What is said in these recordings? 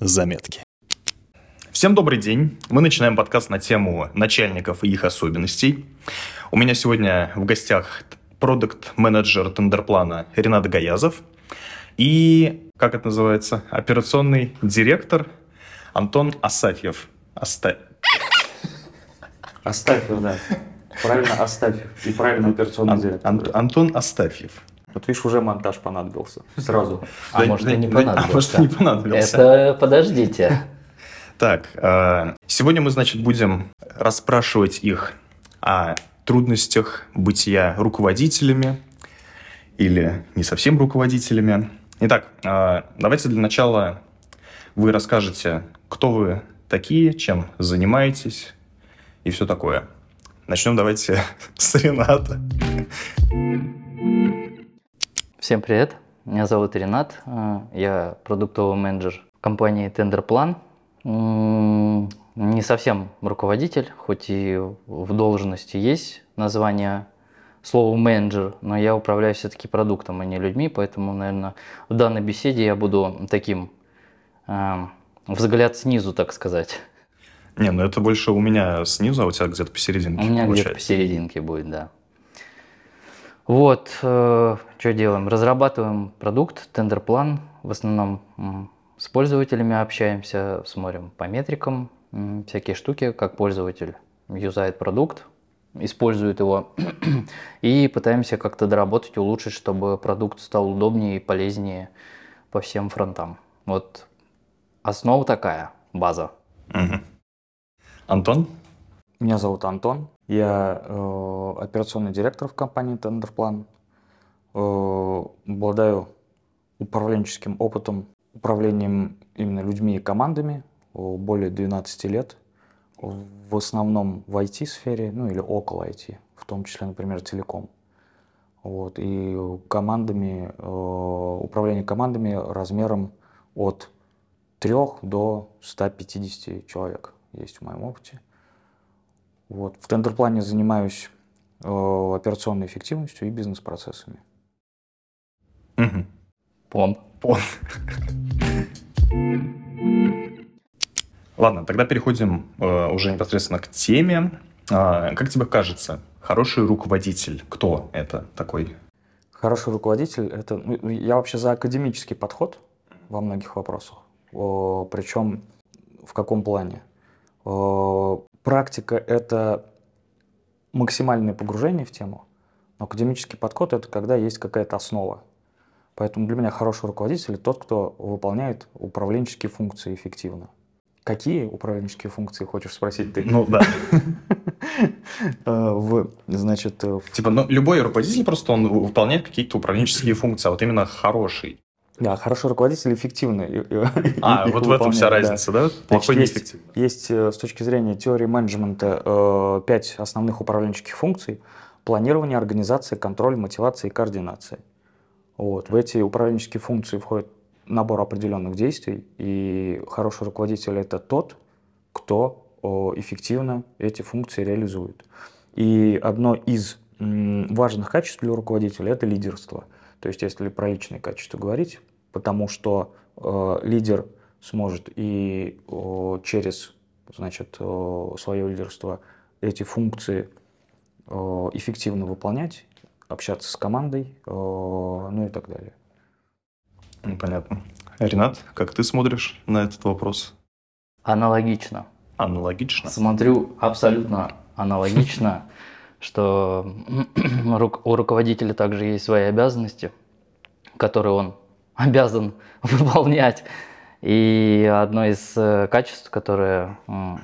Заметки. Всем добрый день. Мы начинаем подкаст на тему начальников и их особенностей. У меня сегодня в гостях продукт-менеджер тендерплана Ренат Гаязов и, как это называется, операционный директор Антон Асафьев. Оста... Астафьев, да. Правильно, Астафьев. И правильно операционный Ан- директор. Ан- Антон Астафьев. Вот видишь, уже монтаж понадобился. Сразу. А Да, может, да, и не да, а понадобился. может, и не понадобился. Это подождите. Так, э, сегодня мы, значит, будем расспрашивать их о трудностях бытия руководителями или не совсем руководителями. Итак, э, давайте для начала вы расскажете, кто вы такие, чем занимаетесь и все такое. Начнем давайте с Рената. Всем привет. Меня зовут Ренат. э, Я продуктовый менеджер компании. М, Не совсем руководитель, хоть и в должности есть название слова менеджер, но я управляю все-таки продуктом, а не людьми, поэтому, наверное, в данной беседе я буду таким э, взгляд снизу, так сказать. Не, ну это больше у меня снизу, а у тебя где-то посерединке У меня где-то посерединке будет, да. Вот, что делаем? Разрабатываем продукт, тендер-план. В основном с пользователями общаемся, смотрим по метрикам, всякие штуки, как пользователь юзает продукт, использует его, и пытаемся как-то доработать, улучшить, чтобы продукт стал удобнее и полезнее по всем фронтам. Вот основа такая, база. Мгм. Антон? Меня зовут Антон. Я э, операционный директор в компании Тендерплан. Э, обладаю управленческим опытом, управлением именно людьми и командами более 12 лет. В основном в IT-сфере, ну или около IT, в том числе, например, телеком. Вот, и командами, э, управление командами размером от 3 до 150 человек есть в моем опыте. Вот. В тендерплане занимаюсь э, операционной эффективностью и бизнес-процессами. Мгм. Пон. Пон. Ладно, тогда переходим э, уже непосредственно к теме. А, как тебе кажется, хороший руководитель, кто это такой? Хороший руководитель – это… ну, я вообще за академический подход во многих вопросах. О, причем в каком плане? О, практика – это максимальное погружение в тему, но академический подход – это когда есть какая-то основа. Поэтому для меня хороший руководитель – тот, кто выполняет управленческие функции эффективно. Какие управленческие функции, хочешь спросить ты? Ну да. Э, В, значит, э, в Типа, ну, любой руководитель просто он выполняет какие-то управленческие функции, а вот именно хороший. Да, хороший руководитель эффективно. и- и- А, их вот в этом вся выполняет, да. разница, да? Плохой есть- неэффективный. Есть э, с точки зрения теории менеджмента э, пять основных управленческих функций. Планирование, организация, контроль, мотивация и координация. Вот. В эти управленческие функции входит набор определенных действий, и хороший руководитель – это тот, кто эффективно эти функции реализует. И одно из важных качеств для руководителя – это лидерство. То есть, если про личные качества говорить, потому что э, лидер сможет и о, через значит, о, свое лидерство эти функции о, эффективно выполнять, общаться с командой, о, ну и так далее. Понятно. Ренат, как ты смотришь на этот вопрос? Аналогично. Аналогично? Смотрю абсолютно аналогично, что у руководителя также есть свои обязанности, которые он обязан выполнять. И одно из э, качеств, которое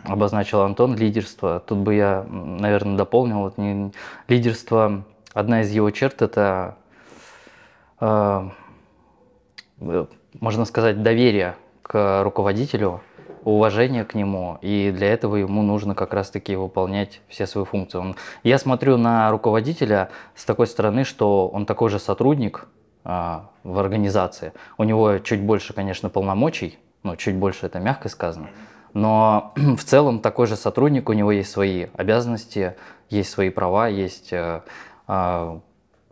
обозначил Антон, лидерство. Тут бы я, наверное, дополнил. Вот не- лидерство, одна из его черт – это, э, э, можно сказать, доверие к руководителю, уважение к нему, и для этого ему нужно как раз-таки выполнять все свои функции. Он- я смотрю на руководителя с такой стороны, что он такой же сотрудник в организации. У него чуть больше, конечно, полномочий, ну, чуть больше это мягко сказано, но в целом такой же сотрудник, у него есть свои обязанности, есть свои права, есть э, а,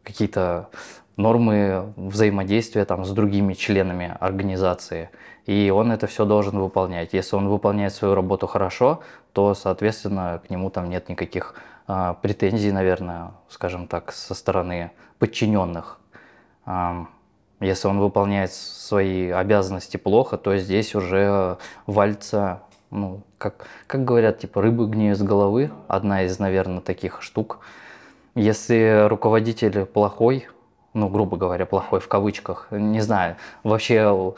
какие-то нормы взаимодействия там, с другими членами организации. И он это все должен выполнять. Если он выполняет свою работу хорошо, то, соответственно, к нему там нет никаких а, претензий, наверное, скажем так, со стороны подчиненных. Если он выполняет свои обязанности плохо, то здесь уже вальца, ну, как, как говорят, типа рыбы гниют с головы, одна из, наверное, таких штук. Если руководитель плохой, ну, грубо говоря, плохой в кавычках, не знаю, вообще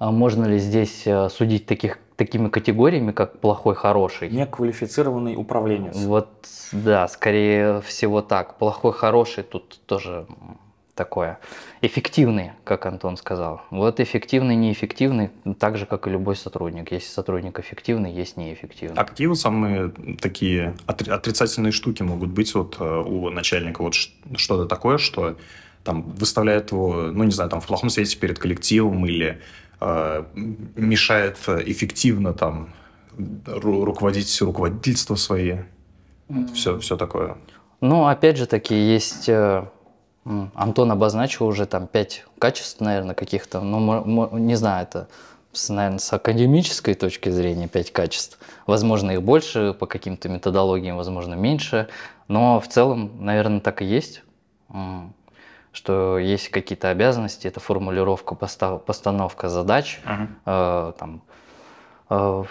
а можно ли здесь э, судить таких, такими категориями, как плохой, хороший? Неквалифицированный управленец. Вот, да, скорее всего так. Плохой, хороший тут тоже такое. Эффективный, как Антон сказал. Вот эффективный, неэффективный, так же, как и любой сотрудник. Есть сотрудник эффективный, есть неэффективный. А какие вот самые такие отрицательные штуки могут быть вот э, у начальника? Вот что-то такое, что там выставляет его, ну, не знаю, там в плохом свете перед коллективом или э, мешает эффективно там руководить руководительство свои. Mm. Все, все такое. Ну, опять же таки, есть... Антон обозначил уже там пять качеств, наверное, каких-то. Ну, не знаю, это, наверное, с академической точки зрения пять качеств. Возможно, их больше, по каким-то методологиям, возможно, меньше. Но в целом, наверное, так и есть что есть какие-то обязанности, это формулировка, постановка задач, uh-huh. э, там, э,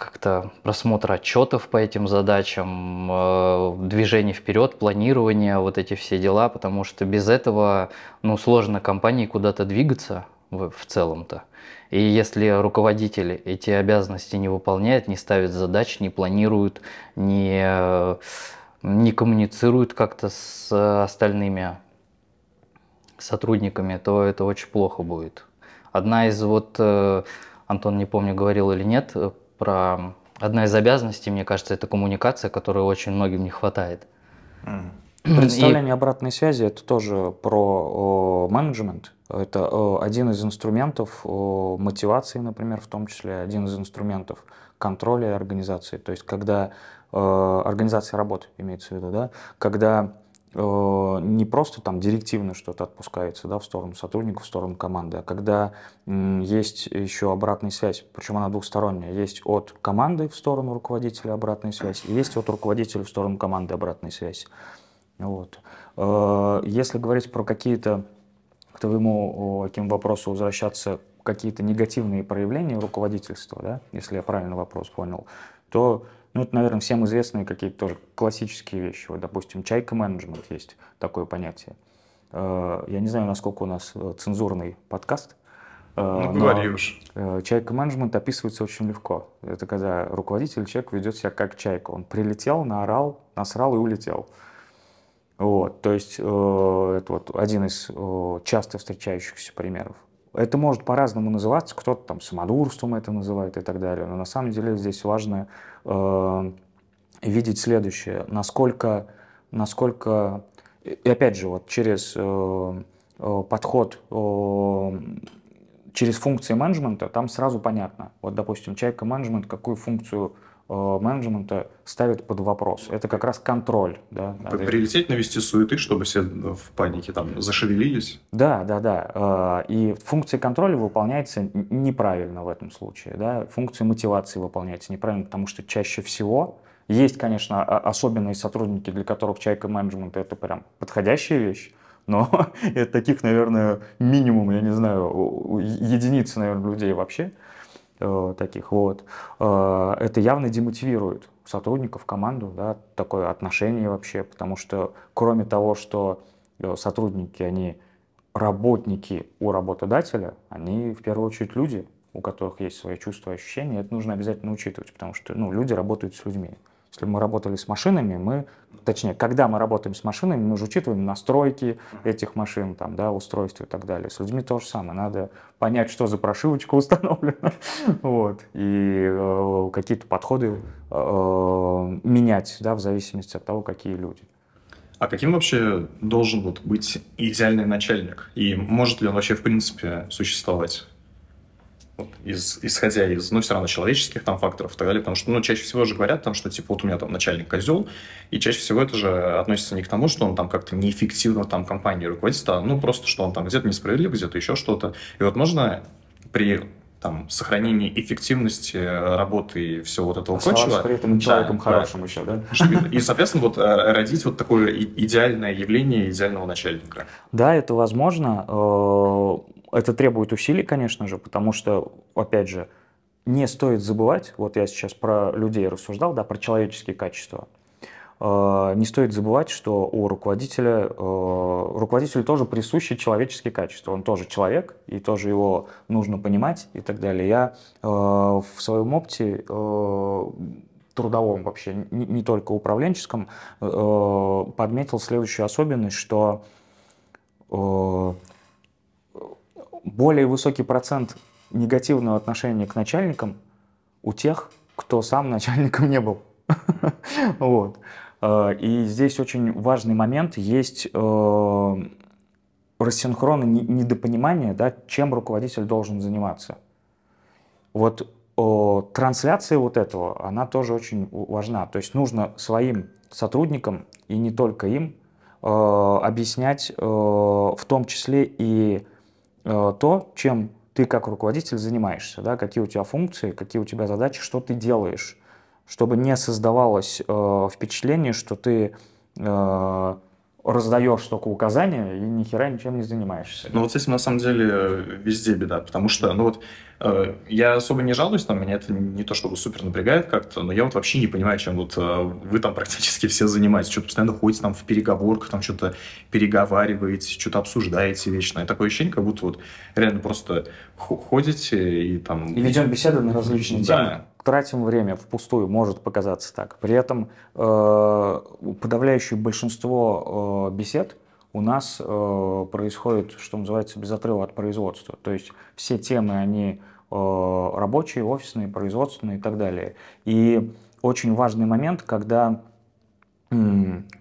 как-то просмотр отчетов по этим задачам, э, движение вперед, планирование, вот эти все дела, потому что без этого ну, сложно компании куда-то двигаться в, в целом-то. И если руководитель эти обязанности не выполняет, не ставит задач, не планирует, не, не коммуницирует как-то с остальными сотрудниками, то это очень плохо будет. Одна из вот, э, Антон, не помню, говорил или нет, про одна из обязанностей, мне кажется, это коммуникация, которой очень многим не хватает. Представление И... обратной связи это тоже про менеджмент. Это о, один из инструментов о, мотивации, например, в том числе один из инструментов контроля организации. То есть, когда э, организация работы имеется в виду, да, когда Э, не просто там директивно что-то отпускается да, в сторону сотрудников, в сторону команды, а когда есть еще обратная связь, причем она двухсторонняя. Есть от команды в сторону руководителя обратная связь, и есть от руководителя в сторону команды обратная связь. Вот. Э, если говорить про какие-то, к твоему каким вопросу возвращаться, какие-то негативные проявления руководительства, да, если я правильно вопрос понял, то ну, это, наверное, всем известные какие-то тоже классические вещи. Вот, допустим, чайка-менеджмент есть такое понятие. Э, я не знаю, насколько у нас э, цензурный подкаст. Э, ну, говори уж. Чайка-менеджмент описывается очень легко. Это когда руководитель, человек ведет себя как чайка. Он прилетел, наорал, насрал и улетел. Вот, то есть это вот один из часто встречающихся примеров. Это может по-разному называться, кто-то там самодурством это называет и так далее, но на самом деле здесь важно э, видеть следующее, насколько, насколько, и опять же, вот через э, э подход, э, через функции менеджмента, там сразу понятно. Вот, допустим, чайка менеджмент, какую функцию менеджмента ставит под вопрос. Это как раз контроль. Да, Прилететь, навести суеты, чтобы все в панике там зашевелились. Да, да, да. Э, и функция контроля выполняется неправильно в этом случае. Да? Функция мотивации выполняется неправильно, потому что чаще всего есть, конечно, особенные сотрудники, для которых чайка менеджмент это прям подходящая вещь, но таких, наверное, минимум, я не знаю, единицы, наверное, людей вообще. Э, таких вот, э, это явно демотивирует сотрудников, команду, да, такое отношение вообще, потому что кроме того, что э, сотрудники, они работники у работодателя, они в первую очередь люди, у которых есть свои чувства, ощущения, это нужно обязательно учитывать, потому что ну, люди работают с людьми. Если мы работали с машинами, мы, точнее, когда мы работаем с машинами, мы же учитываем настройки этих машин, там, да, устройства и так далее. С людьми то же самое. Надо понять, что за прошивочка установлена, вот, и э, какие-то подходы э, менять, да, в зависимости от того, какие люди. А каким вообще должен вот быть идеальный начальник? И может ли он вообще в принципе существовать? Вот, из, исходя из, ну, все равно человеческих там факторов и так далее, потому что, ну, чаще всего же говорят там, что, типа, вот у меня там начальник козел, и чаще всего это же относится не к тому, что он там как-то неэффективно там компании руководит, а, ну, просто, что он там где-то несправедлив, где-то еще что-то. И вот можно при там, сохранении эффективности работы и всего вот этого Оставаться прочего. при этом человеком Да, хорошим еще, да? И, соответственно, вот э, родить вот такое идеальное явление идеального начальника. Да, это возможно. Это требует усилий, конечно же, потому что, опять же, не стоит забывать, вот я сейчас про людей рассуждал, да, про человеческие качества. Э, Не стоит забывать, что у руководителя, э, руководителю тоже присущи человеческие качества. Он тоже человек, и тоже его нужно понимать и так далее. Я э, в своем опыте трудовом вообще, не, только управленческом, подметил следующую особенность, что более высокий процент негативного отношения к начальникам у тех, кто сам начальником не был. Вот. Э, И здесь очень важный момент. Есть э, рассинхрон и не- недопонимание, да, чем руководитель должен заниматься. Вот э, трансляция вот этого, она тоже очень важна. То есть нужно своим сотрудникам, и не только им, объяснять в том числе и то, чем ты как руководитель занимаешься, да, какие у тебя функции, какие у тебя задачи, что ты делаешь, чтобы не создавалось э, впечатление, что ты э, раздаешь только указания и ни хера ничем не занимаешься. Ну вот с этим на самом деле везде беда, потому что, ну вот, э, я особо не жалуюсь, там, меня это не то чтобы супер напрягает как-то, но я вот вообще не понимаю, чем вот э, вы там практически все занимаетесь, что-то постоянно ходите там в переговорках, там что-то переговариваете, что-то обсуждаете вечно, и такое ощущение, как будто вот реально просто хо- ходите и там... И ведем беседы на различные Да. Тратим время впустую, может показаться так. При этом э, подавляющее большинство э, бесед у нас э, происходит, что называется, без отрыва от производства. То есть все темы, они э, рабочие, офисные, производственные и так далее. И очень важный момент, когда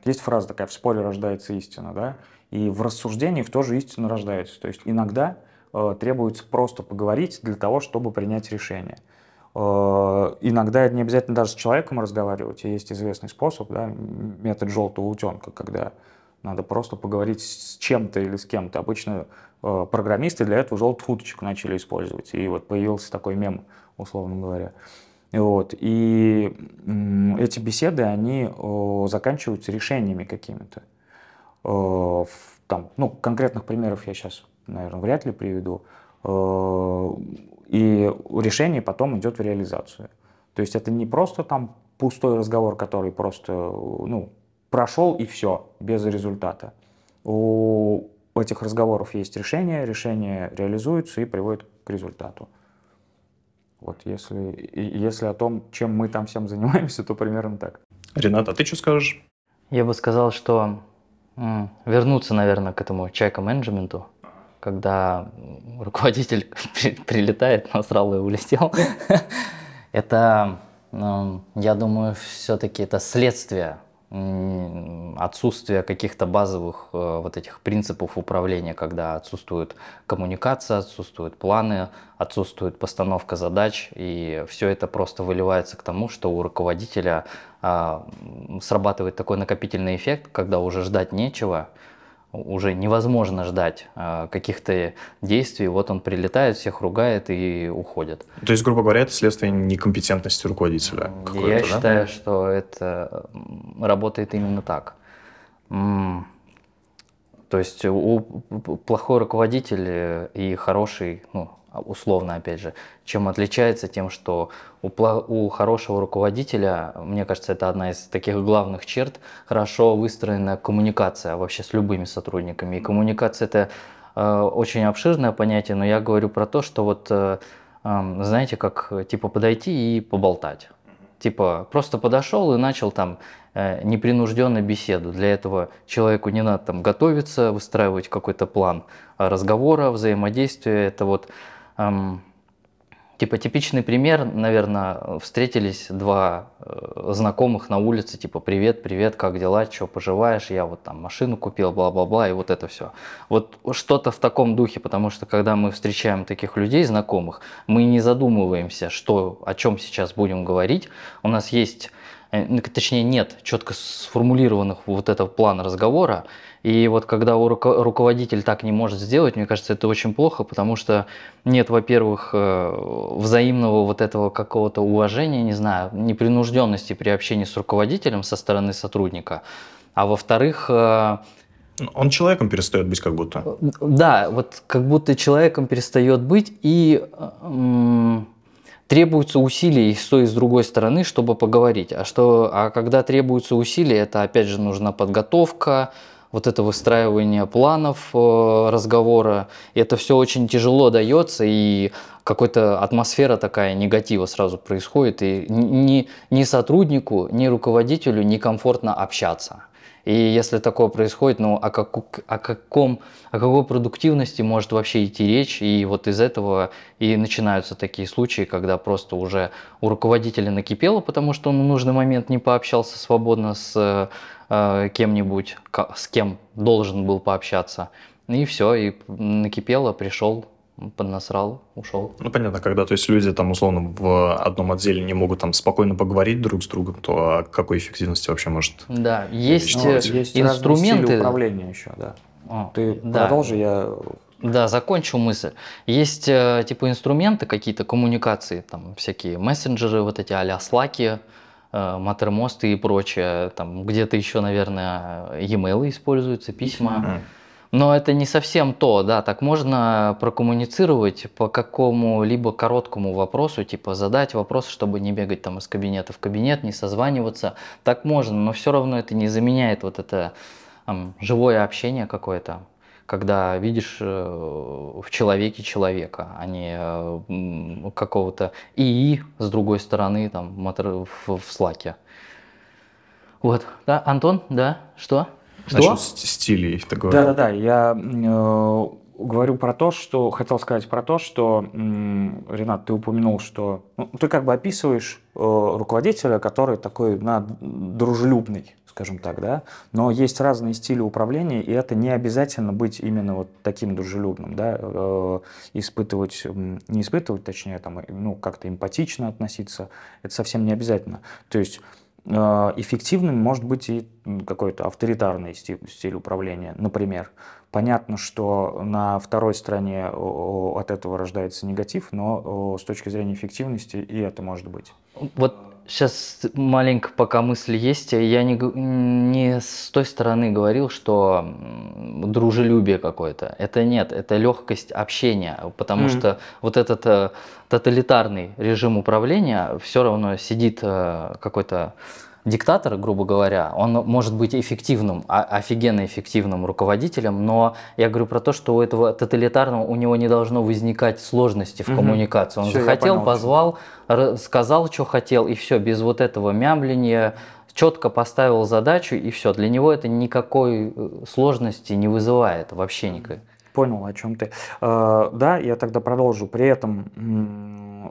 есть фраза такая, в споре рождается истина, да, и в рассуждениях тоже истина рождается. То есть иногда э, требуется просто поговорить для того, чтобы принять решение. Э, Иногда это не обязательно даже с человеком разговаривать. Есть известный способ, да, метод желтого утенка, когда надо просто поговорить с чем-то или с кем-то. Обычно э, программисты для этого желтых уточек начали использовать. И вот появился такой мем, условно говоря. Вот. И м, эти беседы, они э, заканчиваются решениями какими-то. Э, Там, ну, конкретных примеров я сейчас, наверное, вряд ли приведу. Э, И решение потом идет в реализацию. То есть это не просто там пустой разговор, который просто ну, прошел и все, без результата. У этих разговоров есть решение, решение реализуется и приводит к результату. Вот если, если о том, чем мы там всем занимаемся, то примерно так. Ренат, а ты что скажешь? Я бы сказал, что м, вернуться, наверное, к этому чайка-менеджменту, когда руководитель при- прилетает, насрал и улетел. Это, м, я думаю, все-таки это следствие отсутствия каких-то базовых э, вот этих принципов управления, когда отсутствует коммуникация, отсутствуют планы, отсутствует постановка задач, и все это просто выливается к тому, что у руководителя а, срабатывает такой накопительный эффект, когда уже ждать нечего, уже невозможно ждать а, каких-то действий. Вот он прилетает, всех ругает и уходит. То есть, грубо говоря, это следствие некомпетентности руководителя. Я да? считаю, что это работает именно так. То есть у плохой руководитель и хороший, ну, условно, опять же, чем отличается тем, что у, у хорошего руководителя, мне кажется, это одна из таких главных черт, хорошо выстроенная коммуникация вообще с любыми сотрудниками. И коммуникация это э, очень обширное понятие, но я говорю про то, что вот, э, эм, знаете, как э, типа подойти и поболтать. Типа просто подошел и начал там э, непринужденно беседу. Для этого человеку не надо там готовиться, выстраивать какой-то план э, разговора, взаимодействия. Это вот эм, Типа типичный пример, наверное, встретились два э, знакомых на улице, типа привет, привет, как дела, что поживаешь, я вот там машину купил, бла-бла-бла, и вот это все. Вот что-то в таком духе, потому что когда мы встречаем таких людей, знакомых, мы не задумываемся, что, о чем сейчас будем говорить. У нас есть Э, точнее нет четко сформулированных вот этого плана разговора. И вот когда руководитель так не может сделать, мне кажется, это очень плохо, потому что нет, во-первых, э, взаимного вот этого какого-то уважения, не знаю, непринужденности при общении с руководителем со стороны сотрудника, а во-вторых, э, он человеком перестает быть как будто. Да, вот как будто человеком перестает быть и требуются усилия и с той и с другой стороны, чтобы поговорить. А, что, а когда требуются усилия, это опять же нужна подготовка, вот это выстраивание планов э, разговора. И это все очень тяжело дается, и какая-то атмосфера такая негатива сразу происходит, и ни, ни сотруднику, ни руководителю некомфортно общаться. И если такое происходит, ну о, как, о, каком, о какой продуктивности может вообще идти речь? И вот из этого и начинаются такие случаи, когда просто уже у руководителя накипело, потому что он в нужный момент не пообщался свободно с э, кем-нибудь, с кем должен был пообщаться. И все, и накипело, пришел, поднасрал, ушел. Ну, понятно, когда, то есть люди там, условно, в одном отделе не могут там спокойно поговорить друг с другом, то о какой эффективности вообще может Да, есть, ну, есть инструменты... управления еще, да. О, Ты да. продолжи, я... Да, закончу мысль. Есть э, типа инструменты какие-то, коммуникации, там всякие мессенджеры, вот эти а-ля слаки, э, матермосты и прочее. Там где-то еще, наверное, e-mail используются, письма. Mm-hmm но это не совсем то, да, так можно прокоммуницировать по какому-либо короткому вопросу, типа задать вопрос, чтобы не бегать там из кабинета в кабинет, не созваниваться, так можно, но все равно это не заменяет вот это там, живое общение какое-то, когда видишь э, в человеке человека, а не э, какого-то ИИ с другой стороны там в, слаке. Вот, да, Антон, да, что? Что? Насчет стилей такого. Да-да-да, я э, говорю про то, что хотел сказать про то, что Ренат, ты упомянул, что ну, ты как бы описываешь э, руководителя, который такой на, дружелюбный, скажем так, да, но есть разные стили управления, и это не обязательно быть именно вот таким дружелюбным, да, э, испытывать, не испытывать, точнее, там, ну, как-то эмпатично относиться, это совсем не обязательно. То есть Э, эффективным может быть и какой-то авторитарный стиль, стиль управления. Например, понятно, что на второй стороне от этого рождается негатив, но с точки зрения эффективности и это может быть. Вот Сейчас маленько пока мысль есть. Я не, не с той стороны говорил, что дружелюбие какое-то. Это нет, это легкость общения. Потому mm-hmm. что вот этот э, тоталитарный режим управления все равно сидит э, какой-то диктатор, грубо говоря, он может быть эффективным, офигенно эффективным руководителем, но я говорю про то, что у этого тоталитарного у него не должно возникать сложности в угу. коммуникации. Он все, захотел, позвал, сказал, что хотел, и все, без вот этого мямления, четко поставил задачу, и все. Для него это никакой э, сложности не вызывает вообще никакой. Понял, о чем ты. Э, да, я тогда продолжу. При этом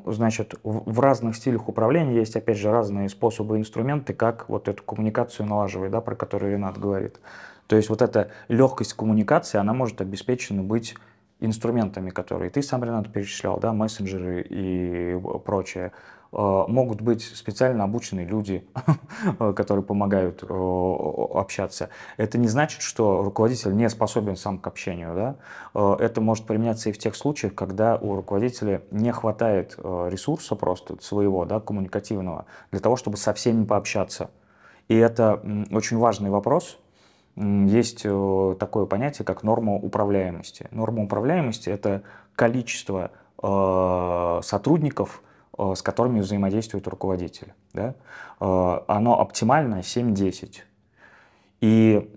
значит, в разных стилях управления есть, опять же, разные способы, инструменты, как вот эту коммуникацию налаживать, да, про которую Ренат говорит. То есть вот эта легкость коммуникации, она может обеспечена быть инструментами, которые ты сам, Ренат, перечислял, да, мессенджеры и прочее. Э, могут быть специально обученные люди, которые помогают общаться. Это не значит, что руководитель не способен сам к общению. Да? Э, это может применяться и в тех случаях, когда у руководителя не хватает ресурса просто своего, да, коммуникативного, для того, чтобы со всеми пообщаться. И это очень важный вопрос, есть такое понятие, как норма управляемости. Норма управляемости – это количество сотрудников, с которыми взаимодействует руководитель. Да? Э, оно оптимальное 7-10. И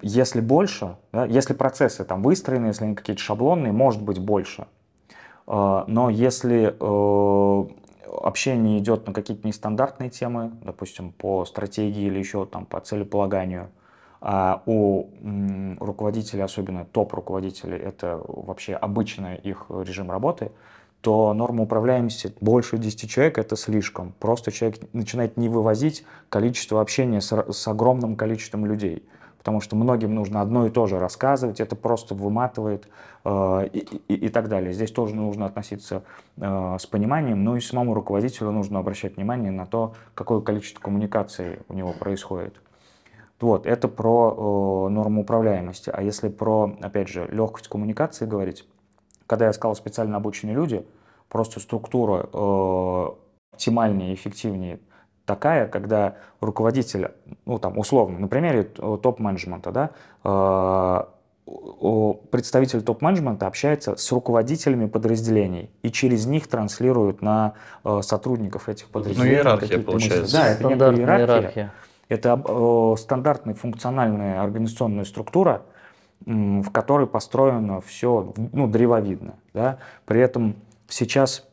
если больше, да, если процессы там выстроены, если они какие-то шаблонные, может быть больше. Э, но если общение идет на какие-то нестандартные темы, допустим, по стратегии или еще там по целеполаганию, а у руководителей, особенно топ-руководителей, это вообще обычный их режим работы, то норма управляемости больше 10 человек – это слишком. Просто человек начинает не вывозить количество общения с, с огромным количеством людей. Потому что многим нужно одно и то же рассказывать, это просто выматывает э, и, и, и так далее. Здесь тоже нужно относиться э, с пониманием, ну и самому руководителю нужно обращать внимание на то, какое количество коммуникации у него происходит. Вот, это про э, норму управляемости. А если про, опять же, легкость коммуникации говорить, когда я сказал специально обученные люди, просто структура э, оптимальнее, эффективнее такая, когда руководитель, ну там условно, на примере топ-менеджмента, да, э, представитель топ-менеджмента общается с руководителями подразделений и через них транслирует на э, сотрудников этих ну, подразделений. Ну, иерархия получается. Мысли. Да, это некая иерархия. иерархия. Это э, стандартная функциональная организационная структура, в которой построено все ну, древовидно. Да? При этом сейчас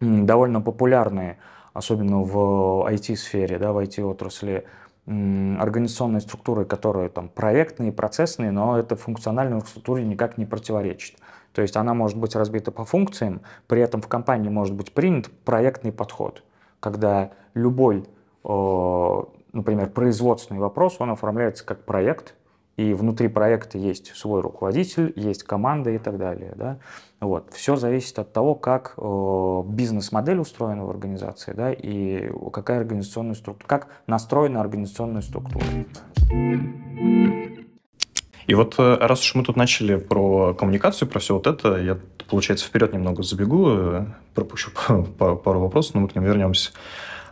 довольно популярные, особенно в IT-сфере, да, в IT-отрасли, организационные структуры, которые там проектные, процессные, но это функциональной структуре никак не противоречит. То есть она может быть разбита по функциям, при этом в компании может быть принят проектный подход, когда любой, например, производственный вопрос, он оформляется как проект, и внутри проекта есть свой руководитель, есть команда и так далее. Да? Вот. Все зависит от того, как э, бизнес-модель устроена в организации да, и какая организационная структура, как настроена организационная структура. И вот э, раз уж мы тут начали про коммуникацию, про все вот это, я, получается, вперед немного забегу, э, пропущу пару вопросов, но мы к ним вернемся.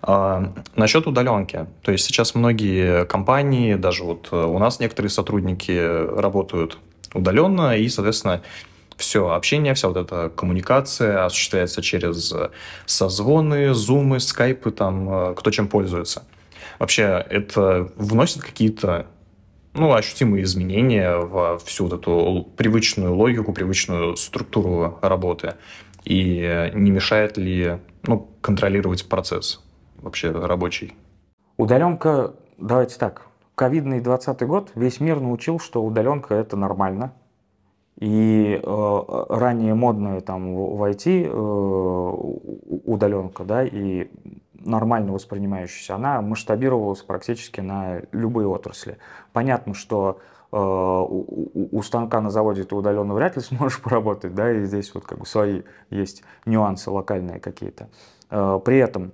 А, насчет удаленки. То есть сейчас многие компании, даже вот э, у нас некоторые сотрудники работают удаленно, и, соответственно, все общение, вся вот эта коммуникация осуществляется через созвоны, зумы, скайпы, там, э, кто чем пользуется. Вообще, это вносит какие-то ну, ощутимые изменения во всю вот эту привычную логику, привычную структуру работы? И не мешает ли ну, контролировать процесс? Вообще рабочий? Удаленка, давайте так, ковидный 20 год весь мир научил, что удаленка это нормально. И э, ранее модная там в IT э, удаленка, да, и нормально воспринимающаяся, она масштабировалась практически на любые отрасли. Понятно, что э, у, у станка на заводе ты удаленно вряд ли сможешь поработать, да, и здесь вот как бы свои есть нюансы локальные какие-то. Э, при этом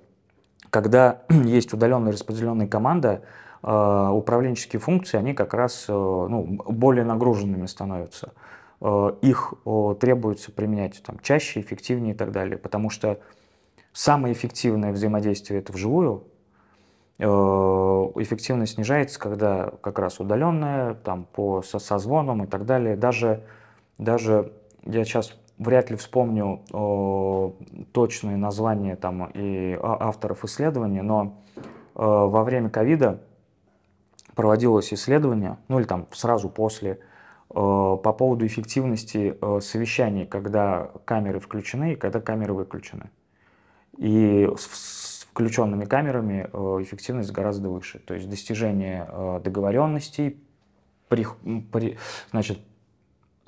когда есть удаленная распределенная команда, э, управленческие функции, они как раз э, ну, более нагруженными становятся. Э, их требуется применять там, чаще, эффективнее и так далее, потому что самое эффективное взаимодействие это вживую, эффективность снижается, когда как раз удаленная, там, по созвонам и так далее. Даже, даже я сейчас вряд ли вспомню э, точные названия там и авторов исследования, но э, во время ковида проводилось исследование, ну или там сразу после, э, по поводу эффективности э, совещаний, когда камеры включены и когда камеры выключены. И с, с включенными камерами э, эффективность гораздо выше. То есть достижение э, договоренностей, при, при, значит,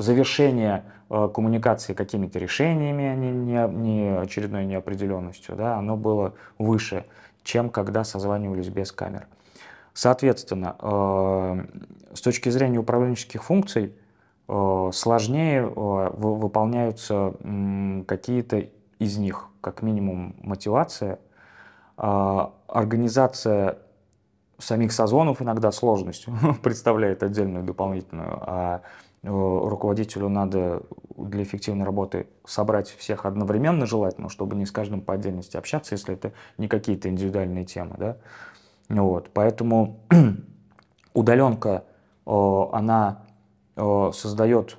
завершение э, коммуникации какими-то решениями, а не, не, не очередной неопределенностью, да, оно было выше, чем когда созванивались без камер. Соответственно, э, с точки зрения управленческих функций э, сложнее выполняются какие-то из них, как минимум мотивация, организация самих созвонов иногда сложность представляет отдельную дополнительную, а Э, руководителю надо для эффективной работы собрать всех одновременно желательно, чтобы не с каждым по отдельности общаться, если это не какие-то индивидуальные темы. Да? Вот. Поэтому удаленка, э, она э, создает,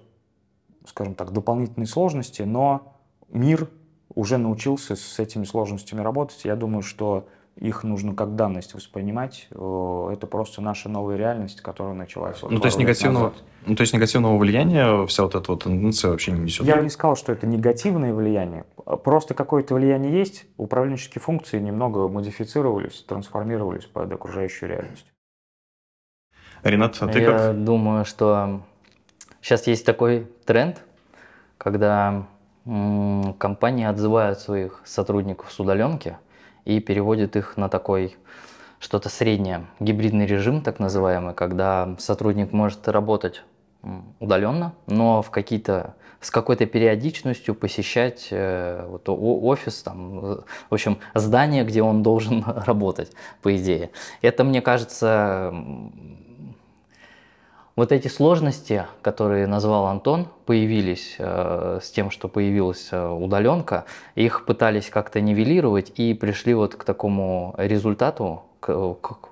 скажем так, дополнительные сложности, но мир уже научился с этими сложностями работать. Я думаю, что их нужно как данность воспринимать. Это просто наша новая реальность, которая началась. Вот ну, то есть негативного, ну, то есть негативного влияния вся вот эта вот тенденция вообще не несет? Я не сказал, что это негативное влияние. Просто какое-то влияние есть. Управленческие функции немного модифицировались, трансформировались под окружающую реальность. Ренат, а ты Я как? думаю, что сейчас есть такой тренд, когда компании отзывают своих сотрудников с удаленки и переводят их на такой что-то среднее, гибридный режим так называемый, когда сотрудник может работать удаленно, но в какие-то с какой-то периодичностью посещать э, вот, офис, там, в общем, здание, где он должен работать, по идее. Это, мне кажется, вот эти сложности, которые назвал Антон, появились э, с тем, что появилась э, удаленка, их пытались как-то нивелировать и пришли вот к такому результату, к, к,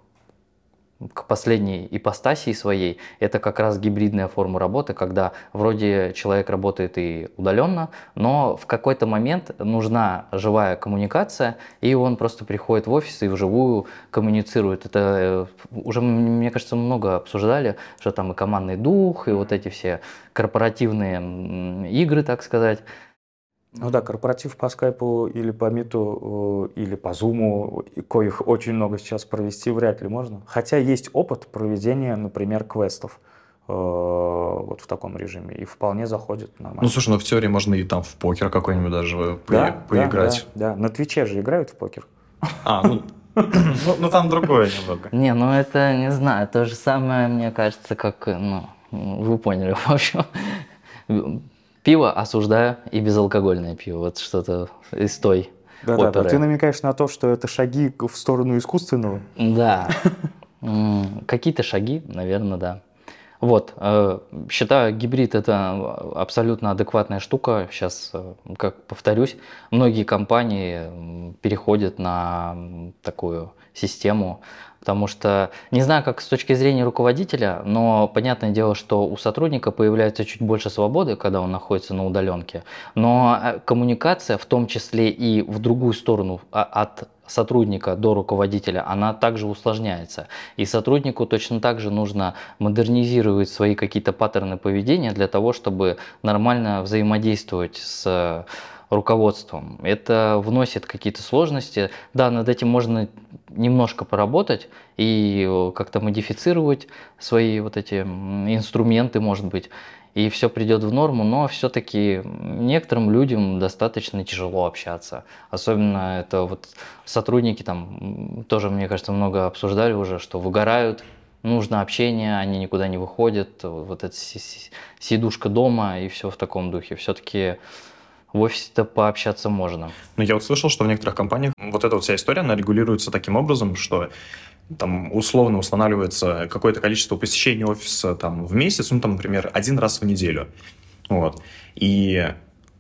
к последней ипостасии своей, это как раз гибридная форма работы, когда вроде человек работает и удаленно, но в какой-то момент нужна живая коммуникация, и он просто приходит в офис и вживую коммуницирует. Это э, уже, мне кажется, много обсуждали, что там и командный дух, и вот эти все корпоративные игры, так сказать. Ну да, корпоратив по скайпу или по миту, э, или по зуму, коих очень много сейчас провести вряд ли можно. Хотя есть опыт проведения, например, квестов э, вот в таком режиме. И вполне заходит нормально. Ну, слушай, ну в теории можно и там в покер какой-нибудь даже да, по- поиграть. Да, да, да. На Твиче же играют в покер. А, ну, ну, ну там другое немного. Не, ну это, не знаю, то же самое, мне кажется, как, ну, вы поняли, в общем Пиво осуждаю и безалкогольное пиво. Вот что-то из той да, оперы. Да, да. Ты намекаешь на то, что это шаги в сторону искусственного? Да. Какие-то шаги, наверное, да. Вот, э, считаю, гибрид это абсолютно адекватная штука. Сейчас, э, как повторюсь, многие компании переходят на такую систему Потому что, не знаю, как с точки зрения руководителя, но понятное дело, что у сотрудника появляется чуть больше свободы, когда он находится на удаленке. Но э, коммуникация, в том числе и в другую сторону, а, от сотрудника до руководителя, она также усложняется. И сотруднику точно так же нужно модернизировать свои какие-то паттерны поведения для того, чтобы нормально взаимодействовать с руководством. Это вносит какие-то сложности. Да, над этим можно немножко поработать и э, как-то модифицировать свои вот эти инструменты, может быть, и все придет в норму, но все-таки некоторым людям достаточно тяжело общаться. Особенно это вот сотрудники там тоже, мне кажется, много обсуждали уже, что выгорают, нужно общение, они никуда не выходят, вот эта сидушка дома и все в таком духе. Все-таки в офисе-то пообщаться можно. Ну, я вот слышал, что в некоторых компаниях вот эта вот вся история, она регулируется таким образом, что там условно устанавливается какое-то количество посещений офиса там в месяц, ну, там, например, один раз в неделю. Вот. И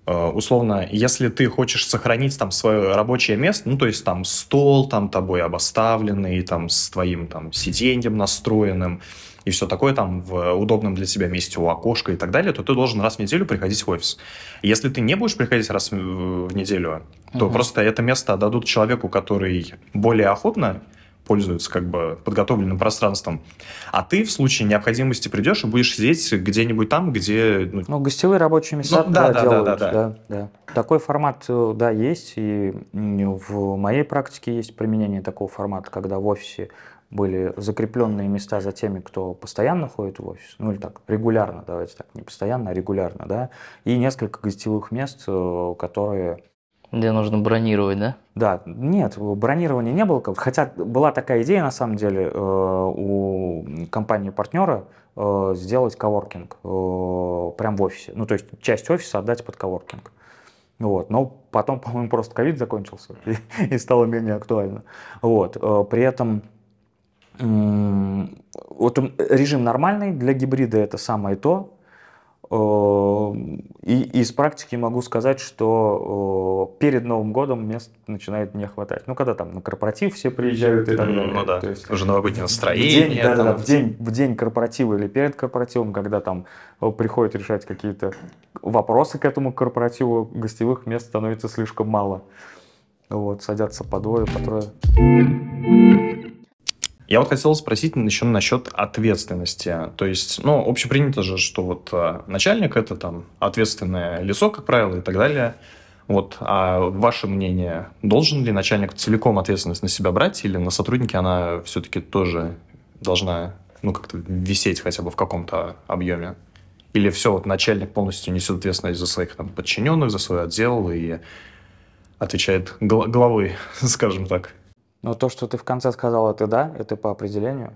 э, условно, если ты хочешь сохранить там свое рабочее место, ну, то есть там стол там тобой обоставленный, там с твоим там сиденьем настроенным, и все такое там в удобном для себя месте у окошка и так далее, то ты должен раз в неделю приходить в офис. Если ты не будешь приходить раз в неделю, то угу. просто это место отдадут человеку, который более охотно пользуется как бы подготовленным пространством. А ты в случае необходимости придешь и будешь сидеть где-нибудь там, где... Ну, ну гостевые рабочие места ну, да, да, делают. Да, да, да. Да, да. Такой формат, э, да, есть. И в моей практике есть применение такого формата, когда в офисе были закрепленные места за теми, кто постоянно ходит в офис, ну или так, регулярно, давайте так, не постоянно, а регулярно, да, и несколько гостевых мест, э, которые... Где нужно бронировать, да? Да, нет, бронирования не было, хотя была такая идея, на самом деле, э, у компании-партнера э, сделать коворкинг прям в офисе, ну то есть часть офиса отдать под коворкинг. Вот. Но потом, по-моему, просто ковид закончился и, и стало менее актуально. Вот. При этом вот режим нормальный, для гибрида это самое то. Э, и из практики могу сказать, что перед Новым годом мест начинает не хватать. Ну, когда там на корпоратив все приезжают и так далее. Ну да, То есть, уже новогоднее настроение. В день, да, да, в, день, в день корпоратива или перед корпоративом, когда там приходят решать какие-то вопросы к этому корпоративу, гостевых мест становится слишком мало. Вот, садятся по двое, по трое. Я вот хотел спросить еще насчет ответственности. То есть, ну, общепринято же, что вот а, начальник это там ответственное лицо, как правило, и так далее. Вот, а ваше мнение, должен ли начальник целиком ответственность на себя брать, или на сотруднике она все-таки тоже должна, ну, как-то висеть хотя бы в каком-то объеме? Или все, вот начальник полностью несет ответственность за своих там, подчиненных, за свой отдел и отвечает гл- головой, скажем так. Но то, что ты в конце сказал, это да, это по определению.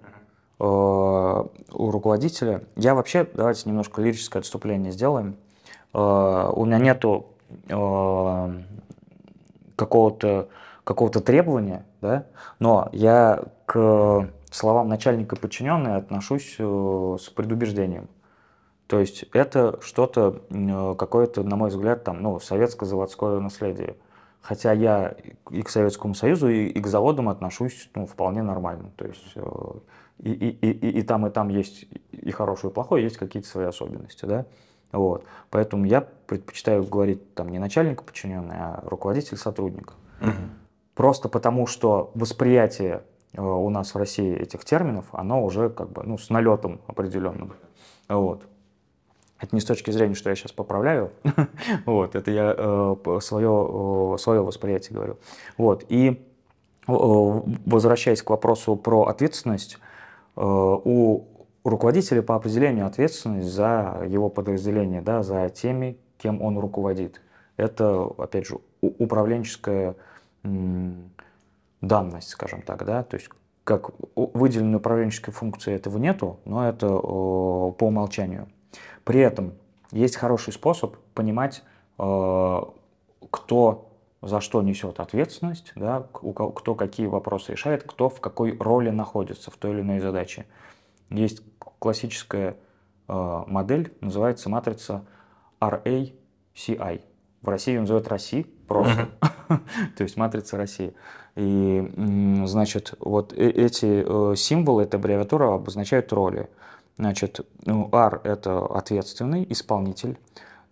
Э, у руководителя. Я вообще, давайте немножко лирическое отступление сделаем. Э, у меня нету э, какого-то какого-то требования, да, но я к словам начальника подчиненной отношусь с предубеждением. То есть это что-то, какое-то, на мой взгляд, там, ну, советско-заводское наследие. Хотя я и к Советскому Союзу, и, и к заводам отношусь ну, вполне нормально. То есть э, и, и, и, и там, и там есть и хорошее, и плохое, есть какие-то свои особенности. Да? Вот. Поэтому я предпочитаю говорить там не начальник подчиненный, а руководитель сотрудник. Угу. Просто потому, что восприятие э, у нас в России этих терминов, оно уже как бы ну, с налетом определенным. Вот. Это не с точки зрения, что я сейчас поправляю, вот, это я э, свое, э, свое восприятие говорю. Вот, и э, возвращаясь к вопросу про ответственность, э, у руководителя по определению ответственность за его подразделение, да, за теми, кем он руководит. Это, опять же, управленческая данность, скажем так, да, то есть как выделенной управленческой функции этого нету, но это по умолчанию. При этом есть хороший способ понимать, э, кто за что несет ответственность, да, кто какие вопросы решает, кто в какой роли находится в той или иной задаче. Есть классическая э, модель, называется матрица RACI. В России ее называют России просто, то есть матрица России. И, значит, вот э, эти символы, эта аббревиатура обозначают роли. Значит, ну, R – это ответственный исполнитель,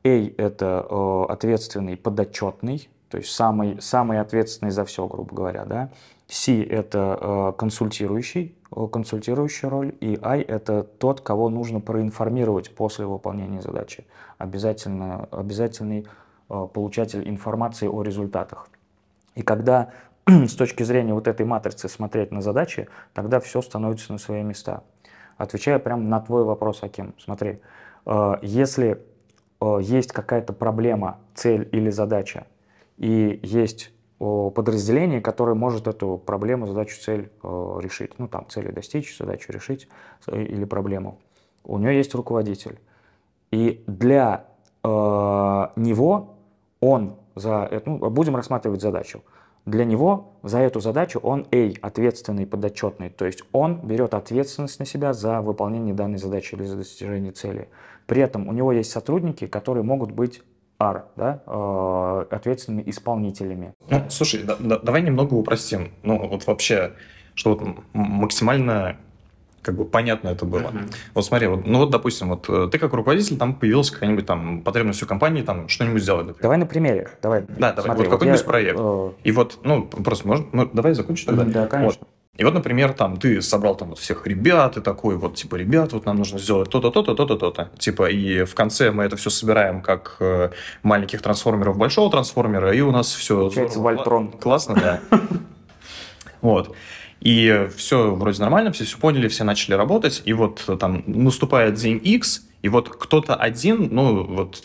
A – это э, ответственный подотчетный, то есть самый, самый ответственный за все, грубо говоря, да. C – это э, консультирующий, э, консультирующая роль, и I – это тот, кого нужно проинформировать после выполнения задачи. Обязательно, обязательный э, получатель информации о результатах. И когда с точки зрения вот этой матрицы смотреть на задачи, тогда все становится на свои места. Отвечаю прямо на твой вопрос, Аким. Смотри, э, если э, есть какая-то проблема, цель или задача, и есть подразделение, которое может эту проблему, задачу, цель э, решить. Ну, там, цели достичь, задачу решить или проблему. У нее есть руководитель. И для него он за... Ну, будем рассматривать задачу. Для него за эту задачу он A, ответственный, подотчетный, то есть он берет ответственность на себя за выполнение данной задачи или за достижение цели. При этом у него есть сотрудники, которые могут быть R, да, э, ответственными исполнителями. Ну, слушай, да, да, давай немного упростим. Ну, вот вообще, что вот максимально как бы понятно это было. Uh-huh. Вот смотри, вот, ну вот, допустим, вот э, ты как руководитель, там появилась какая-нибудь там потребность у компании, там что-нибудь сделать, например. Давай на примере, давай. Да, давай, Смотри, вот какой-нибудь я, проект. Uh... И вот, ну, просто, может, ну, давай закончим тогда. Да, конечно. Вот. И вот, например, там ты собрал там вот всех ребят, и такой вот, типа, ребят, вот нам нужно сделать то-то, то-то, то-то, то-то. Типа, и в конце мы это все собираем как э, маленьких трансформеров большого трансформера, и у нас все... Получается Вольтрон. Классно, да. Вот. И все вроде нормально, все все поняли, все начали работать, и вот там наступает день X, и вот кто-то один, ну вот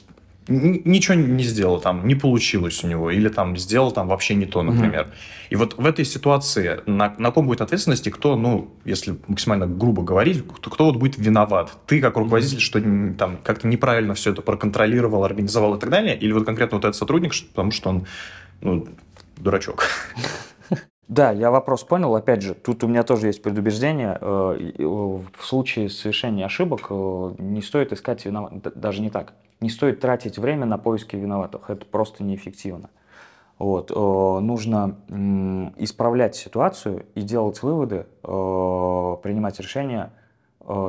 ничего не сделал, там не получилось у него, или там сделал там вообще не то, например. Mm-hmm. И вот в этой ситуации на, на ком будет ответственность, и кто, ну, если максимально грубо говорить, кто, кто вот будет виноват? Ты как руководитель, что там как-то неправильно все это проконтролировал, организовал и так далее, или вот конкретно вот этот сотрудник, потому что он, ну, дурачок? Да, я вопрос понял. Опять же, тут у меня тоже есть предубеждение. Э, э, в случае совершения ошибок э, не стоит искать виноватых, даже не так. Не стоит тратить время на поиски виноватых. Это просто неэффективно. Вот. Нужно исправлять ситуацию и делать выводы, принимать решения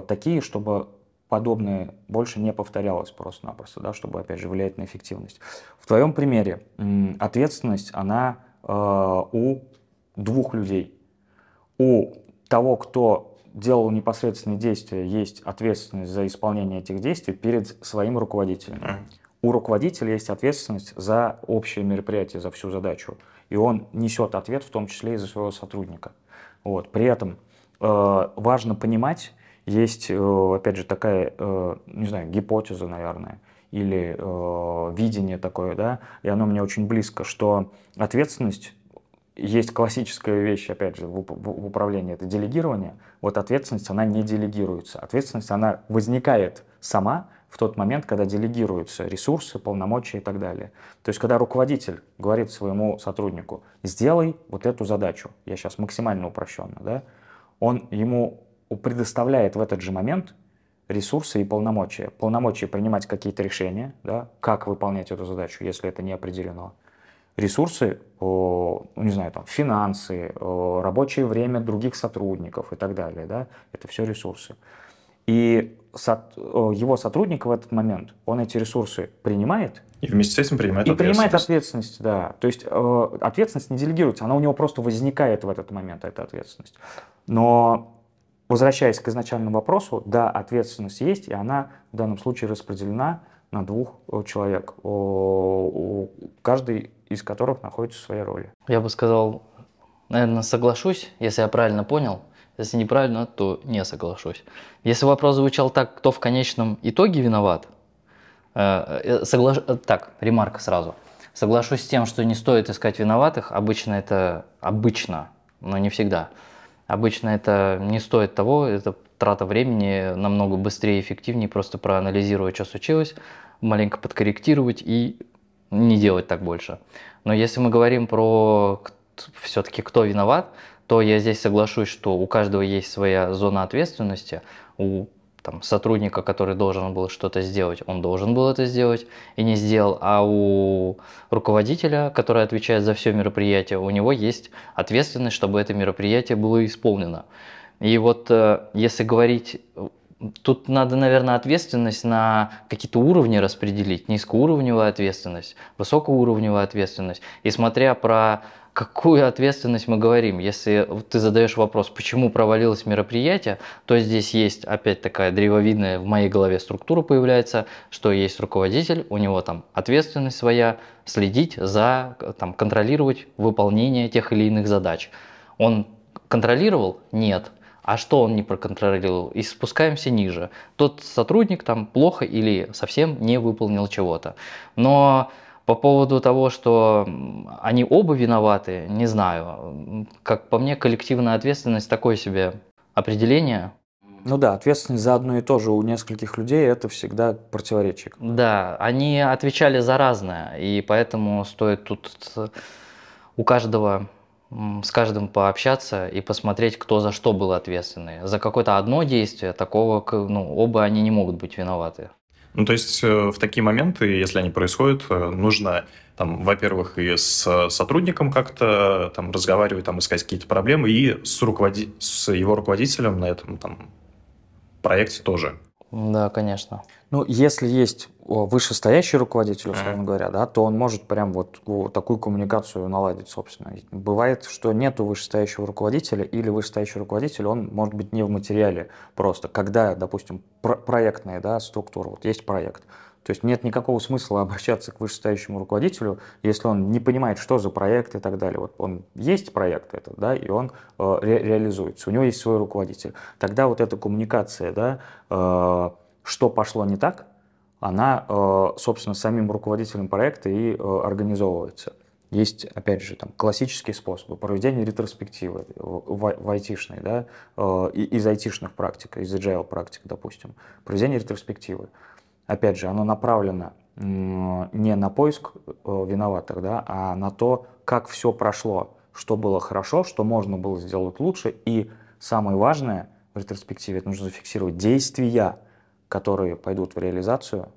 такие, чтобы подобное больше не повторялось просто-напросто, да, чтобы, опять же, влиять на эффективность. В твоем примере ответственность, она у двух людей. У того, кто делал непосредственные действия, есть ответственность за исполнение этих действий перед своим руководителем. Mm. У руководителя есть ответственность за общее мероприятие, за всю задачу. И он несет ответ в том числе и за своего сотрудника. Вот. При этом э, важно понимать есть, э, опять же, такая, э, не знаю, гипотеза, наверное, или э, видение такое, да, и оно мне очень близко, что ответственность есть классическая вещь, опять же, в, управлении, это делегирование. Вот ответственность, она не делегируется. Ответственность, она возникает сама в тот момент, когда делегируются ресурсы, полномочия и так далее. То есть, когда руководитель говорит своему сотруднику, сделай вот эту задачу, я сейчас максимально упрощенно, да, он ему предоставляет в этот же момент ресурсы и полномочия. Полномочия принимать какие-то решения, да, как выполнять эту задачу, если это не определено. Ресурсы, ну, не знаю, там, финансы, рабочее время других сотрудников и так далее. Да, это все ресурсы. И его сотрудник в этот момент, он эти ресурсы принимает. И вместе с этим принимает и ответственность. принимает ответственность, да. То есть э, ответственность не делегируется, она у него просто возникает в этот момент, эта ответственность. Но возвращаясь к изначальному вопросу, да, ответственность есть, и она в данном случае распределена на двух человек, каждый из которых находится в своей роли. Я бы сказал, наверное, соглашусь, если я правильно понял. Если неправильно, то не соглашусь. Если вопрос звучал так, кто в конечном итоге виноват, э, э, соглаш... так, ремарка сразу. Соглашусь с тем, что не стоит искать виноватых. Обычно это обычно, но не всегда. Обычно это не стоит того, это трата времени намного быстрее и эффективнее просто проанализировать, что случилось, маленько подкорректировать и не делать так больше. Но если мы говорим про все-таки кто виноват, то я здесь соглашусь, что у каждого есть своя зона ответственности, у там, сотрудника, который должен был что-то сделать, он должен был это сделать и не сделал, а у руководителя, который отвечает за все мероприятие, у него есть ответственность, чтобы это мероприятие было исполнено. И вот э, если говорить, тут надо, наверное, ответственность на какие-то уровни распределить, низкоуровневая ответственность, высокоуровневая ответственность. И смотря про какую ответственность мы говорим. Если ты задаешь вопрос, почему провалилось мероприятие, то здесь есть опять такая древовидная в моей голове структура появляется, что есть руководитель, у него там ответственность своя, следить за, там, контролировать выполнение тех или иных задач. Он контролировал? Нет. А что он не проконтролировал? И спускаемся ниже. Тот сотрудник там плохо или совсем не выполнил чего-то. Но по поводу того, что они оба виноваты, не знаю. Как по мне, коллективная ответственность такое себе определение. Ну да, ответственность за одно и то же у нескольких людей – это всегда противоречие. Да, они отвечали за разное, и поэтому стоит тут у каждого с каждым пообщаться и посмотреть, кто за что был ответственный. За какое-то одно действие такого, ну, оба они не могут быть виноваты. Ну, то есть э, в такие моменты, если они происходят, э, нужно, там, во-первых, и с сотрудником как-то там разговаривать, там, искать какие-то проблемы, и с, руководи... с его руководителем на этом там проекте тоже. Да, конечно. Ну, если есть вышестоящий руководитель, условно mm-hmm. говоря, да, то он может прям вот, такую коммуникацию наладить, собственно. Бывает, что нету вышестоящего руководителя или вышестоящий руководитель, он может быть не в материале просто. Когда, допустим, про- проектная да, структура, вот есть проект, то есть нет никакого смысла обращаться к вышестоящему руководителю, если он не понимает, что за проект и так далее. Вот он есть проект этот, да, и он э, ре- реализуется. У него есть свой руководитель. Тогда вот эта коммуникация, да, э, что пошло не так, она, э, собственно, самим руководителем проекта и э, организовывается. Есть, опять же, там, классические способы проведения ретроспективы в, в айтишной, да, э, из айтишных практик, из agile практик, допустим. Проведение ретроспективы. Опять же, оно направлено не на поиск виноватых, да, а на то, как все прошло, что было хорошо, что можно было сделать лучше. И самое важное в ретроспективе, это нужно зафиксировать действия, которые пойдут в реализацию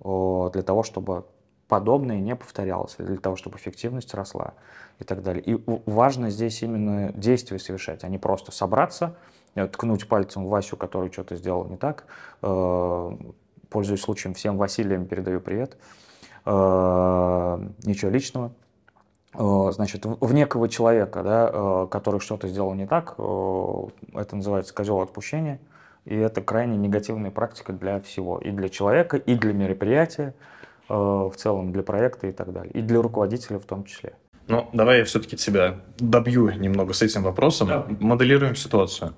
для того, чтобы подобное не повторялось, для того, чтобы эффективность росла и так далее. И важно здесь именно действия совершать, а не просто собраться, э, ткнуть пальцем Васю, который что-то сделал не так. Э, пользуясь случаем, всем Василиям передаю привет. Э, ничего личного. Значит, в некого человека, да, который что-то сделал не так, это называется козел отпущения – и это крайне негативная практика для всего. И для человека, и для мероприятия, э, в целом для проекта и так далее. И для руководителя в том числе. Ну, давай я все-таки тебя добью немного с этим вопросом. Да. Моделируем ситуацию.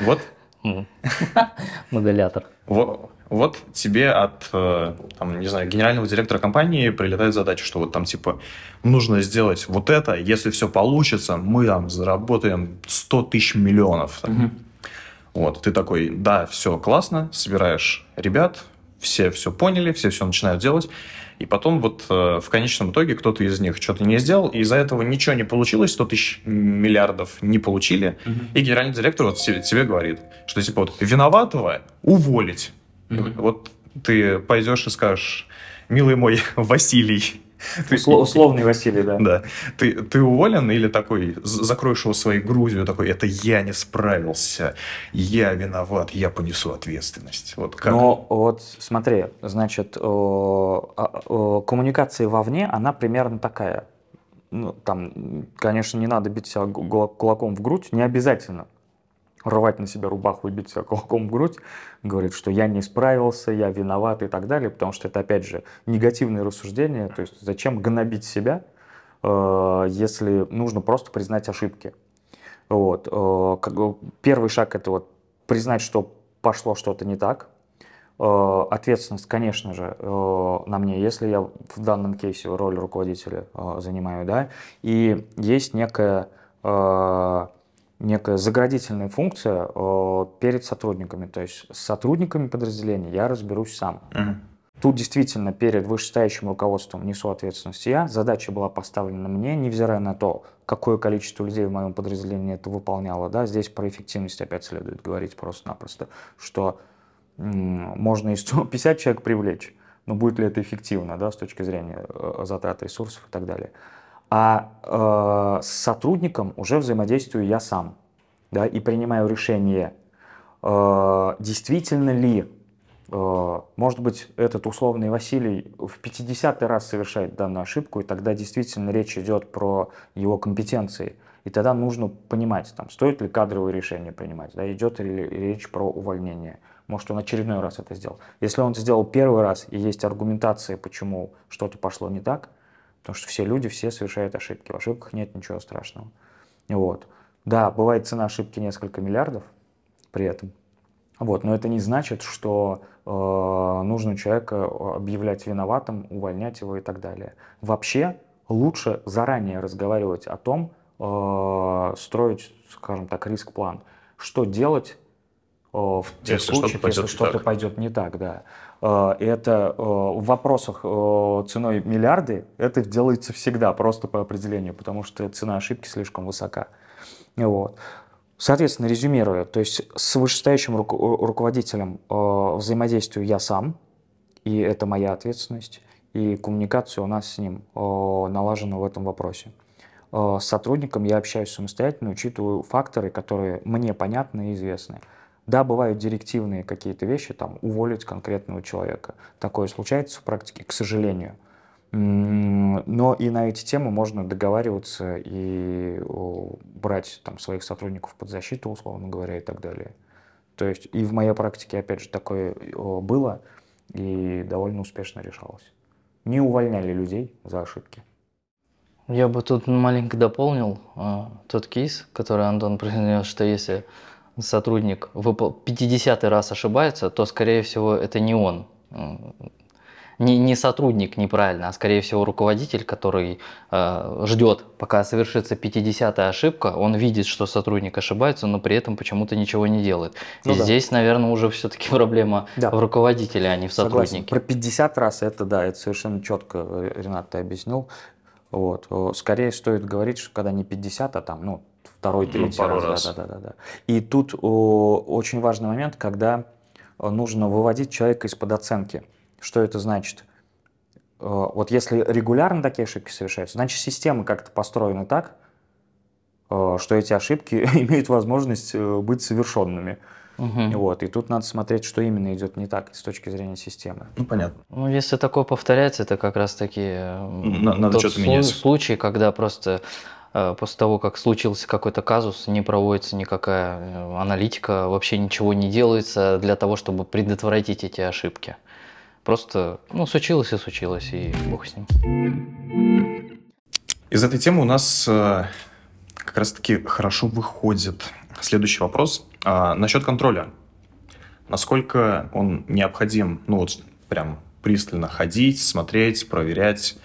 Вот Модулятор. Вот, вот тебе от, э, там, не знаю, генерального директора компании прилетает задача, что вот там типа нужно сделать вот это, если все получится, мы там заработаем 100 тысяч миллионов. там. Вот, ты такой, да, все классно, собираешь ребят, все все поняли, все все начинают делать, и потом вот э, в конечном итоге кто-то из них что-то не сделал, и из-за этого ничего не получилось, 100 тысяч миллиардов не получили, и генеральный директор вот тебе, тебе говорит, что типа вот виноватого уволить. Вот ты пойдешь и скажешь, милый мой Василий, ты- Усло- условный Василий, да. да. Ты, ты уволен или такой, закроешь его своей грудью, такой, это я не справился, я виноват, я понесу ответственность. Вот как? Но вот смотри, значит, э, а, э, коммуникация вовне, она примерно такая. Ну, там, конечно, не надо бить себя кулаком в грудь, не обязательно рвать на себя рубаху и бить себя кулаком в грудь, говорит, что я не справился, я виноват и так далее, потому что это, опять же, негативные рассуждения, то есть зачем гнобить себя, э, если нужно просто признать ошибки. Вот. э, Первый шаг это вот признать, что пошло что-то не так. Э, Ответственность, конечно же, на мне, если я в данном кейсе роль руководителя занимаю, да, и есть некая, некая заградительная функция э, перед сотрудниками. То есть с сотрудниками подразделения я разберусь сам. Тут действительно перед вышестоящим руководством несу ответственность я. Задача была поставлена мне, невзирая на то, какое количество людей в моем подразделении это выполняло. Да? Здесь про эффективность опять следует говорить просто-напросто, что м, можно и 150 человек привлечь, но будет ли это эффективно да, с точки зрения э, затрат ресурсов и так далее. А э, с сотрудником уже взаимодействую я сам да, и принимаю решение, э, действительно ли Э, Может быть, этот условный Василий в 50 раз совершает данную ошибку, и тогда действительно речь идет про его компетенции. И тогда нужно понимать, там, стоит ли кадровые решения принимать, да, идет ли речь про увольнение. Может, он очередной раз это сделал. Если он сделал первый раз, и есть аргументация, почему что-то пошло не так, потому что все люди, все совершают ошибки. В ошибках нет ничего страшного. Вот. Да, бывает цена ошибки несколько миллиардов при этом. Вот, но это не значит, что э, нужно человека объявлять виноватым, увольнять его и так далее. Вообще лучше заранее разговаривать о том, э, строить, скажем так, риск-план, что делать э, в тех Если случаях, пойдет если что-то пойдет не так, да. Э, Это э, в вопросах э, ценой миллиарды это делается всегда просто по определению, потому что цена ошибки слишком высока. Вот. Соответственно, резюмируя, то есть с вышестоящим ру- руководителем э, взаимодействую я сам, и это моя ответственность, и коммуникация у нас с ним э, налажена в этом вопросе. Э, с сотрудником я общаюсь самостоятельно, учитываю факторы, которые мне понятны и известны. Да, бывают директивные какие-то вещи, там, уволить конкретного человека. Такое случается в практике, к сожалению. Но и на эти темы можно договариваться и брать там своих сотрудников под защиту, условно говоря, и так далее. То есть и в моей практике, опять же, такое было и довольно успешно решалось. Не увольняли людей за ошибки. Я бы тут маленько дополнил а, тот кейс, который Антон произнес, что если сотрудник выпол- 50 раз ошибается, то, скорее всего, это не он. Не, не сотрудник неправильно, а, скорее всего, руководитель, который э, ждет, пока совершится 50-я ошибка, он видит, что сотрудник ошибается, но при этом почему-то ничего не делает. Ну И да. здесь, наверное, уже все-таки проблема Да. в руководителе, а не в Согласен. сотруднике. Про 50 раз это да, это совершенно четко, э, Ренат, ты объяснил. Вот. Скорее стоит говорить, что когда не 50, а там, ну, второй, Ну, третий пару раз. раз. Да, да, да, да. И тут о, очень важный момент, когда э, нужно выводить человека из-под оценки. Что это значит? Э, Вот если регулярно такие ошибки совершаются, значит система как-то построена так, э, что эти ошибки имеют возможность быть совершенными. Мгм. Вот. И тут надо смотреть, что именно идет не так с точки зрения системы. Ну, понятно. Ну, если такое повторяется, это как раз-таки м, На- надо тот что-то случай, когда просто после того, как случился какой-то казус, не проводится никакая э, аналитика, вообще ничего не делается для того, чтобы предотвратить эти ошибки. Просто, ну, случилось и случилось, и бог с ним. Из этой темы у нас э, как раз-таки хорошо выходит следующий вопрос. А, насчет контроля. Насколько он необходим, ну вот прям пристально ходить, смотреть, проверять,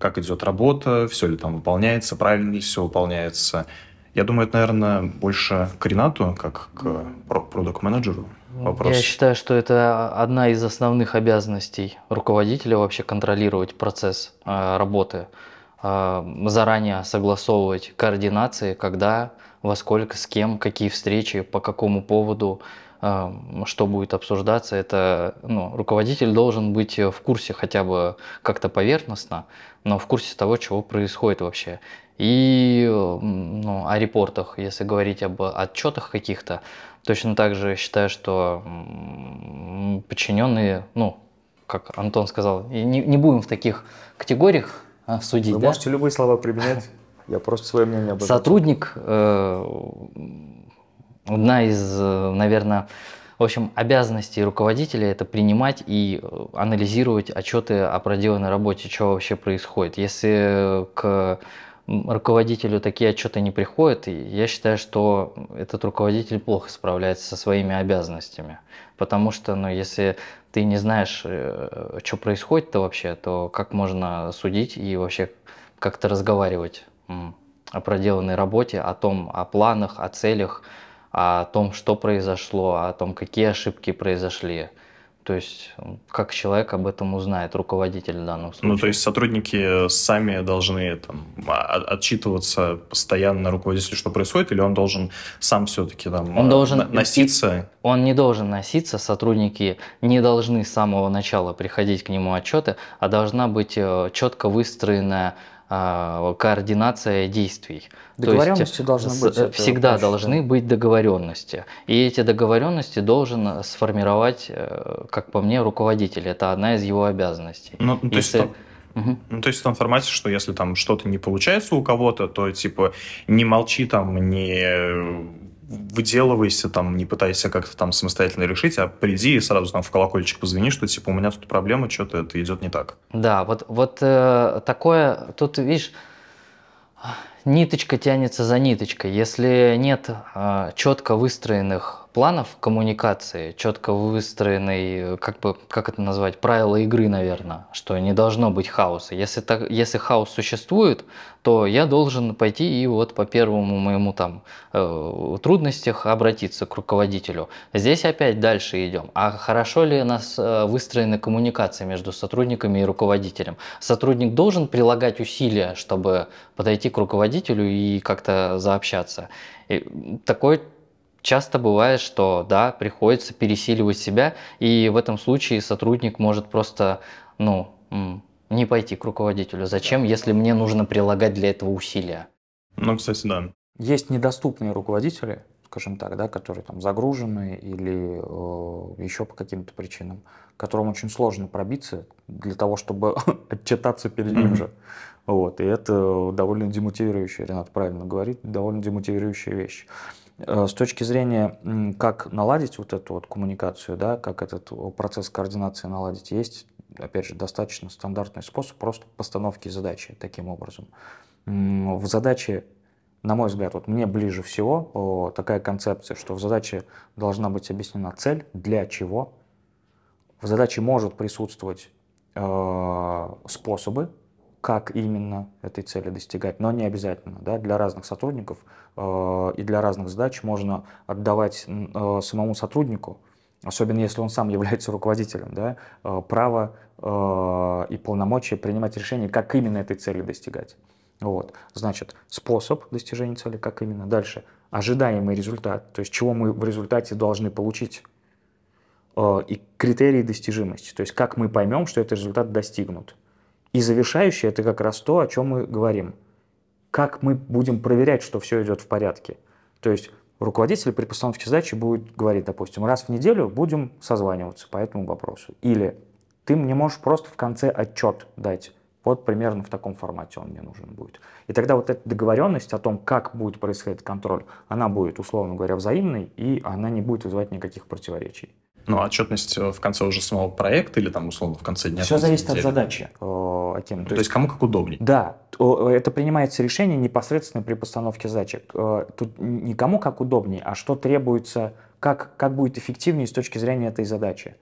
как идет работа, все ли там выполняется, правильно ли все выполняется. Я думаю, это, наверное, больше к Ренату, как к продукт-менеджеру вопрос. Я считаю, что это одна из основных обязанностей руководителя вообще контролировать процесс э, работы, э, заранее согласовывать координации, когда, во сколько, с кем, какие встречи, по какому поводу, что будет обсуждаться. Это ну, руководитель должен быть в курсе хотя бы как-то поверхностно, но в курсе того, чего происходит вообще. И ну, о репортах, если говорить об отчетах каких-то, точно так же считаю, что подчиненные, ну, как Антон сказал, не, не будем в таких категориях а, судить. Вы да? можете любые слова применять, я просто свое мнение об этом. Сотрудник, э, одна из, наверное, в общем, обязанностей руководителя это принимать и э, анализировать отчеты о проделанной работе, что вообще происходит. Если к руководителю такие отчеты не приходят, я считаю, что этот руководитель плохо справляется со своими обязанностями. Потому что, ну, если ты не знаешь, э, что происходит-то вообще, то как можно судить и вообще как-то разговаривать о проделанной работе, о том, о планах, о целях, о том, что произошло, о том, какие ошибки произошли. То есть как человек об этом узнает, руководитель в данном случае? Ну, то есть сотрудники сами должны там, а, отчитываться постоянно руководителю, что происходит, или он должен сам все-таки там он должен носиться? Он не должен носиться, сотрудники не должны с самого начала приходить к нему отчеты, а должна быть э, четко выстроенная а, координация действий. Договоренности должны быть. Всегда должны быть договоренности. И эти договоренности должен сформировать, э, как по мне, руководитель. Это одна из его обязанностей. Ну, то Если... есть Угу. Ну, то есть в том формате, что если там что-то не получается у кого-то, то типа не молчи там, не выделывайся, там, не пытайся как-то там самостоятельно решить, а приди и сразу там в колокольчик позвони, что типа у меня тут проблема, что-то это идет не так. Да, вот, вот э, такое, тут, видишь, ниточка тянется за ниточкой. Если нет э, четко выстроенных планов коммуникации, четко выстроенной, как бы, как это назвать, правила игры, наверное, что не должно быть хаоса. Если, так, если хаос существует, то я должен пойти и вот по первому моему там э, трудностях обратиться к руководителю. Здесь опять дальше идем. А хорошо ли у нас э, выстроена коммуникация между сотрудниками и руководителем? Сотрудник должен прилагать усилия, чтобы подойти к руководителю и как-то заобщаться. И такой Часто бывает, что да, приходится пересиливать себя, и в этом случае сотрудник может просто, ну, не пойти к руководителю. Зачем, если мне нужно прилагать для этого усилия? Ну, кстати, да. Есть недоступные руководители, скажем так, да, которые там загружены или э, еще по каким-то причинам, которым очень сложно пробиться для того, чтобы отчитаться перед ним же. Вот, и это довольно демотивирующая, Ренат правильно говорит, довольно демотивирующая вещь. Э, с точки зрения, как наладить вот эту вот коммуникацию, да, как этот процесс координации наладить, есть, опять же, достаточно стандартный способ просто постановки задачи таким образом. В задаче, на мой взгляд, вот мне ближе всего такая концепция, что в задаче должна быть объяснена цель, для чего. В задаче может присутствовать э, способы, как именно этой цели достигать, но не обязательно. Да? Для разных сотрудников э, и для разных задач можно отдавать э, самому сотруднику, особенно если он сам является руководителем, да, э, право э, и полномочия принимать решение, как именно этой цели достигать. Вот. Значит, способ достижения цели, как именно. Дальше, ожидаемый результат, то есть чего мы в результате должны получить. Э, и критерии достижимости, то есть как мы поймем, что этот результат достигнут. И завершающее – это как раз то, о чем мы говорим. Как мы будем проверять, что все идет в порядке. То есть руководитель при постановке задачи будет говорить, допустим, раз в неделю будем созваниваться по этому вопросу. Или ты мне можешь просто в конце отчет дать. Вот примерно в таком формате он мне нужен будет. И тогда вот эта договоренность о том, как будет происходить контроль, она будет, условно говоря, взаимной, и она не будет вызывать никаких противоречий. Ну, отчетность э, в конце уже самого проекта или там, условно, в конце дня? Все зависит от недели? задачи, э, Аким. То, есть кому как удобней. Да, то, это принимается решение непосредственно при постановке задач. Э, Тут не кому как удобнее, а что требуется, как, как будет эффективнее с точки зрения этой задачи.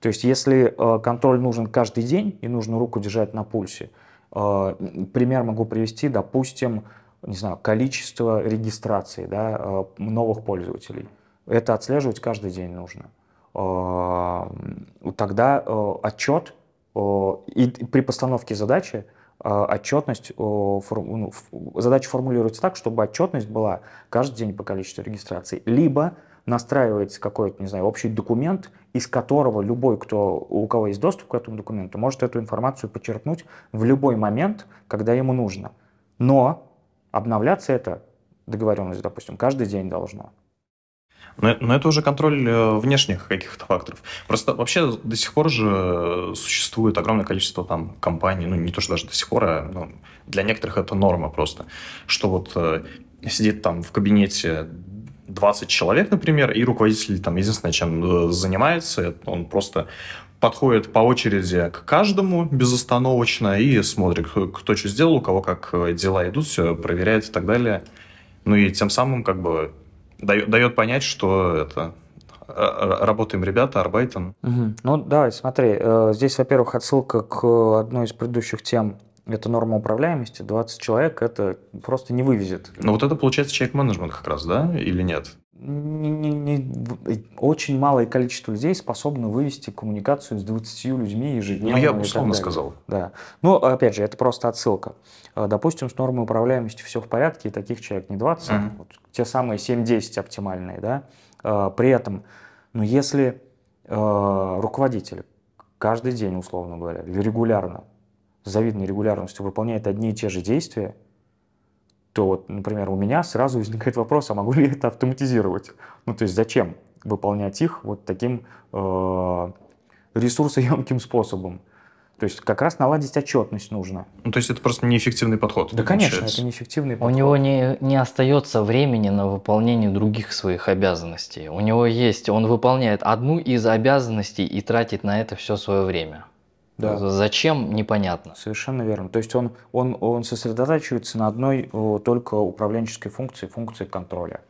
То есть если контроль нужен каждый день и нужно руку держать на пульсе, пример могу привести, допустим, не знаю, количество регистраций да, новых пользователей. Это отслеживать каждый день нужно. Э, Тогда э, отчет э, и при постановке задачи отчетность, ну, задача формулируется так, чтобы отчетность была каждый день по количеству регистраций. Либо настраивается какой-то, не знаю, общий документ, из которого любой, кто, у кого есть доступ к этому документу, может эту информацию подчеркнуть в любой момент, когда ему нужно. Но обновляться это, договоренность, допустим, каждый день должно. Но, но это уже контроль э, внешних каких-то факторов. Просто вообще до сих пор же существует огромное количество там компаний, ну не то, что даже до сих пор, а ну, для некоторых это норма просто, что вот э, сидит там в кабинете 20 человек, например, и руководитель там единственное, чем э, занимается, он просто подходит по очереди к каждому безостановочно и смотрит, кто, что сделал, у кого как э, дела идут, все проверяет и так далее. Ну и тем самым как бы дает, дает понять, что это э, э, работаем ребята, арбайтен. Мгм. Ну, давай, смотри. э, Здесь, во-первых, отсылка к одной из предыдущих тем. Это норма управляемости. 20 человек это просто не вывезет. Но вот это получается человек-менеджмент как раз, да, или нет? Не- не- не- в- очень малое количество людей способно вывести коммуникацию с 20 людьми ежедневно. Ну, я так условно сказал. Да. Ну, опять же, это просто отсылка. Э, Допустим, с нормой управляемости все в порядке, и таких человек не 20, Мгм. вот те самые 7-10 оптимальные, да. Э, При этом, ну, если э, руководитель каждый день, условно говоря, или регулярно, с завидной регулярностью выполняет одни и те же действия, то вот, например, у меня сразу возникает вопрос, а могу ли это автоматизировать? Ну, то есть зачем выполнять их вот таким э, ресурсоемким способом? То есть как раз наладить отчетность нужно. Ну, то есть это просто неэффективный подход. Да, конечно, получается. это неэффективный У подход. него не, не остается времени на выполнение других своих обязанностей. У него есть, он выполняет одну из обязанностей и тратит на это все свое время. Да. Зачем, непонятно. Совершенно верно. То есть он, он, он сосредотачивается на одной о, только управленческой функции, функции контроля.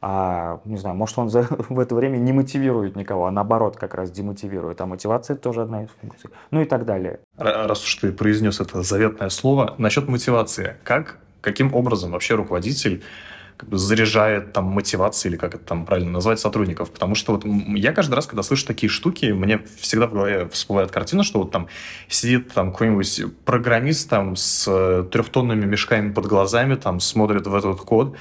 А, не знаю, может, он за, в это время не мотивирует никого, а наоборот как раз демотивирует. А мотивация тоже одна из функций. Ну и так далее. Раз уж ты произнес это заветное слово, насчет мотивации. Как, каким образом вообще руководитель как бы заряжает там мотивацией, или как это там правильно назвать, сотрудников? Потому что вот я каждый раз, когда слышу такие штуки, мне всегда в голове всплывает картина, что вот там сидит там какой-нибудь программист там с э, трехтонными мешками под глазами, там смотрит в этот код,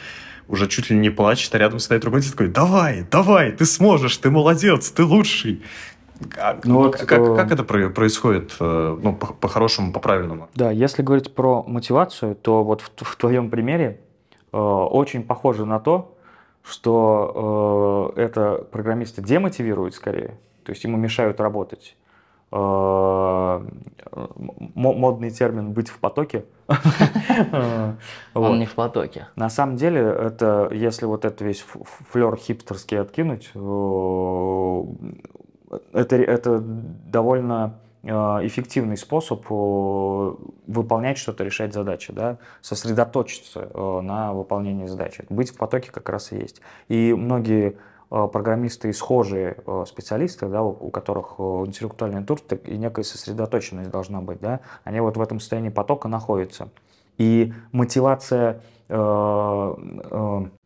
уже чуть ли не плачет, а рядом стоит руководитель такой, давай, давай, ты сможешь, ты молодец, ты лучший. Как, Ну вот, как, э, как это про- происходит, э, ну, по- по-хорошему, по-правильному? Да, если говорить про мотивацию, то вот в, в твоем примере э, очень похоже на то, что э, это программиста демотивирует скорее, то есть ему мешают работать. Э, модный термин «быть в потоке». Он не в потоке. На самом деле, это, если вот это весь флер хипстерский откинуть, э, это, это довольно э, эффективный способ выполнять что-то, решать задачи, да, сосредоточиться на выполнении задачи. Быть в потоке как раз и есть. И многие программисты и схожие э, специалисты, да, у, которых э, интеллектуальный так и некая сосредоточенность должна быть, да, они вот в этом состоянии потока находятся. И мотивация, э, э, э,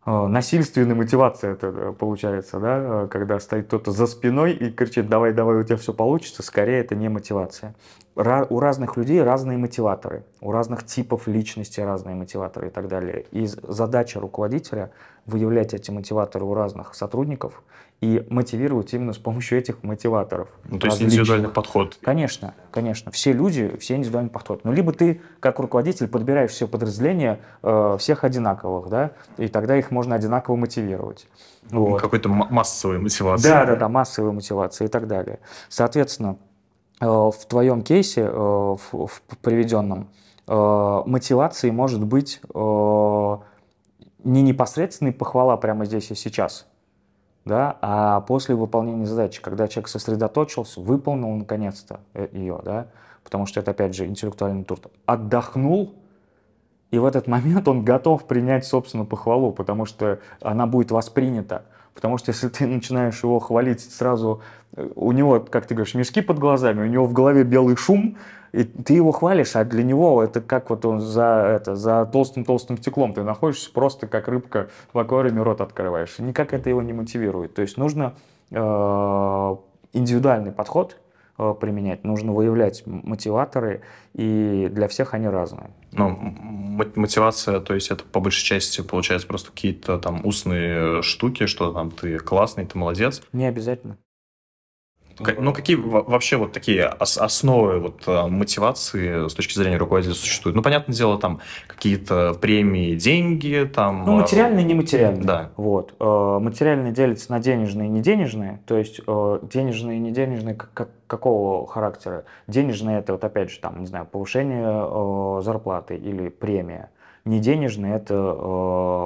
насильственная мотивация это э, получается, да, э, когда стоит кто-то за спиной и кричит, давай, давай, у тебя все получится, скорее это не мотивация. У разных людей разные мотиваторы, у разных типов личности разные мотиваторы и так далее. И задача руководителя выявлять эти мотиваторы у разных сотрудников и мотивировать именно с помощью этих мотиваторов. Ну, то есть индивидуальный подход. Конечно, конечно. Все люди, все индивидуальный подход. Но либо ты, как руководитель, подбираешь все подразделения э, всех одинаковых, да, и тогда их можно одинаково мотивировать. Вот. Какой-то массовой мотивации. Да, да, да, массовая мотивация и так далее. Соответственно, э, в твоем кейсе, э, в, в приведенном, э, мотивацией может быть э, не непосредственная похвала прямо здесь и сейчас. Да, а после выполнения задачи, когда человек сосредоточился, выполнил наконец-то э, ее, да, потому что это, опять же, интеллектуальный труд, отдохнул, и в этот момент он готов принять, собственно, похвалу, потому что она будет воспринята. Потому что если ты начинаешь его хвалить сразу, э, у него, как ты говоришь, мешки под глазами, у него в голове белый шум, и ты его хвалишь, а для него это как вот он за, это, за толстым-толстым стеклом. Ты находишься просто как рыбка в аквариуме рот открываешь. И никак это его не мотивирует. То есть нужно э, индивидуальный подход э, применять, нужно выявлять мотиваторы, и для всех они разные. Ну, мотивация, то есть это по большей части получается просто какие-то там устные штуки, что там ты классный, ты молодец. Не обязательно. Ну, какие вообще вот такие основы вот э, мотивации с точки зрения руководителя существуют? Ну, понятное дело, там какие-то премии, деньги, там... Ну, материальные и нематериальные. Да. Вот. Э, материальные делятся на денежные и неденежные, то есть э, денежные и неденежные как, какого характера? Денежные это вот опять же там, не знаю, повышение зарплаты или премия. Неденежные это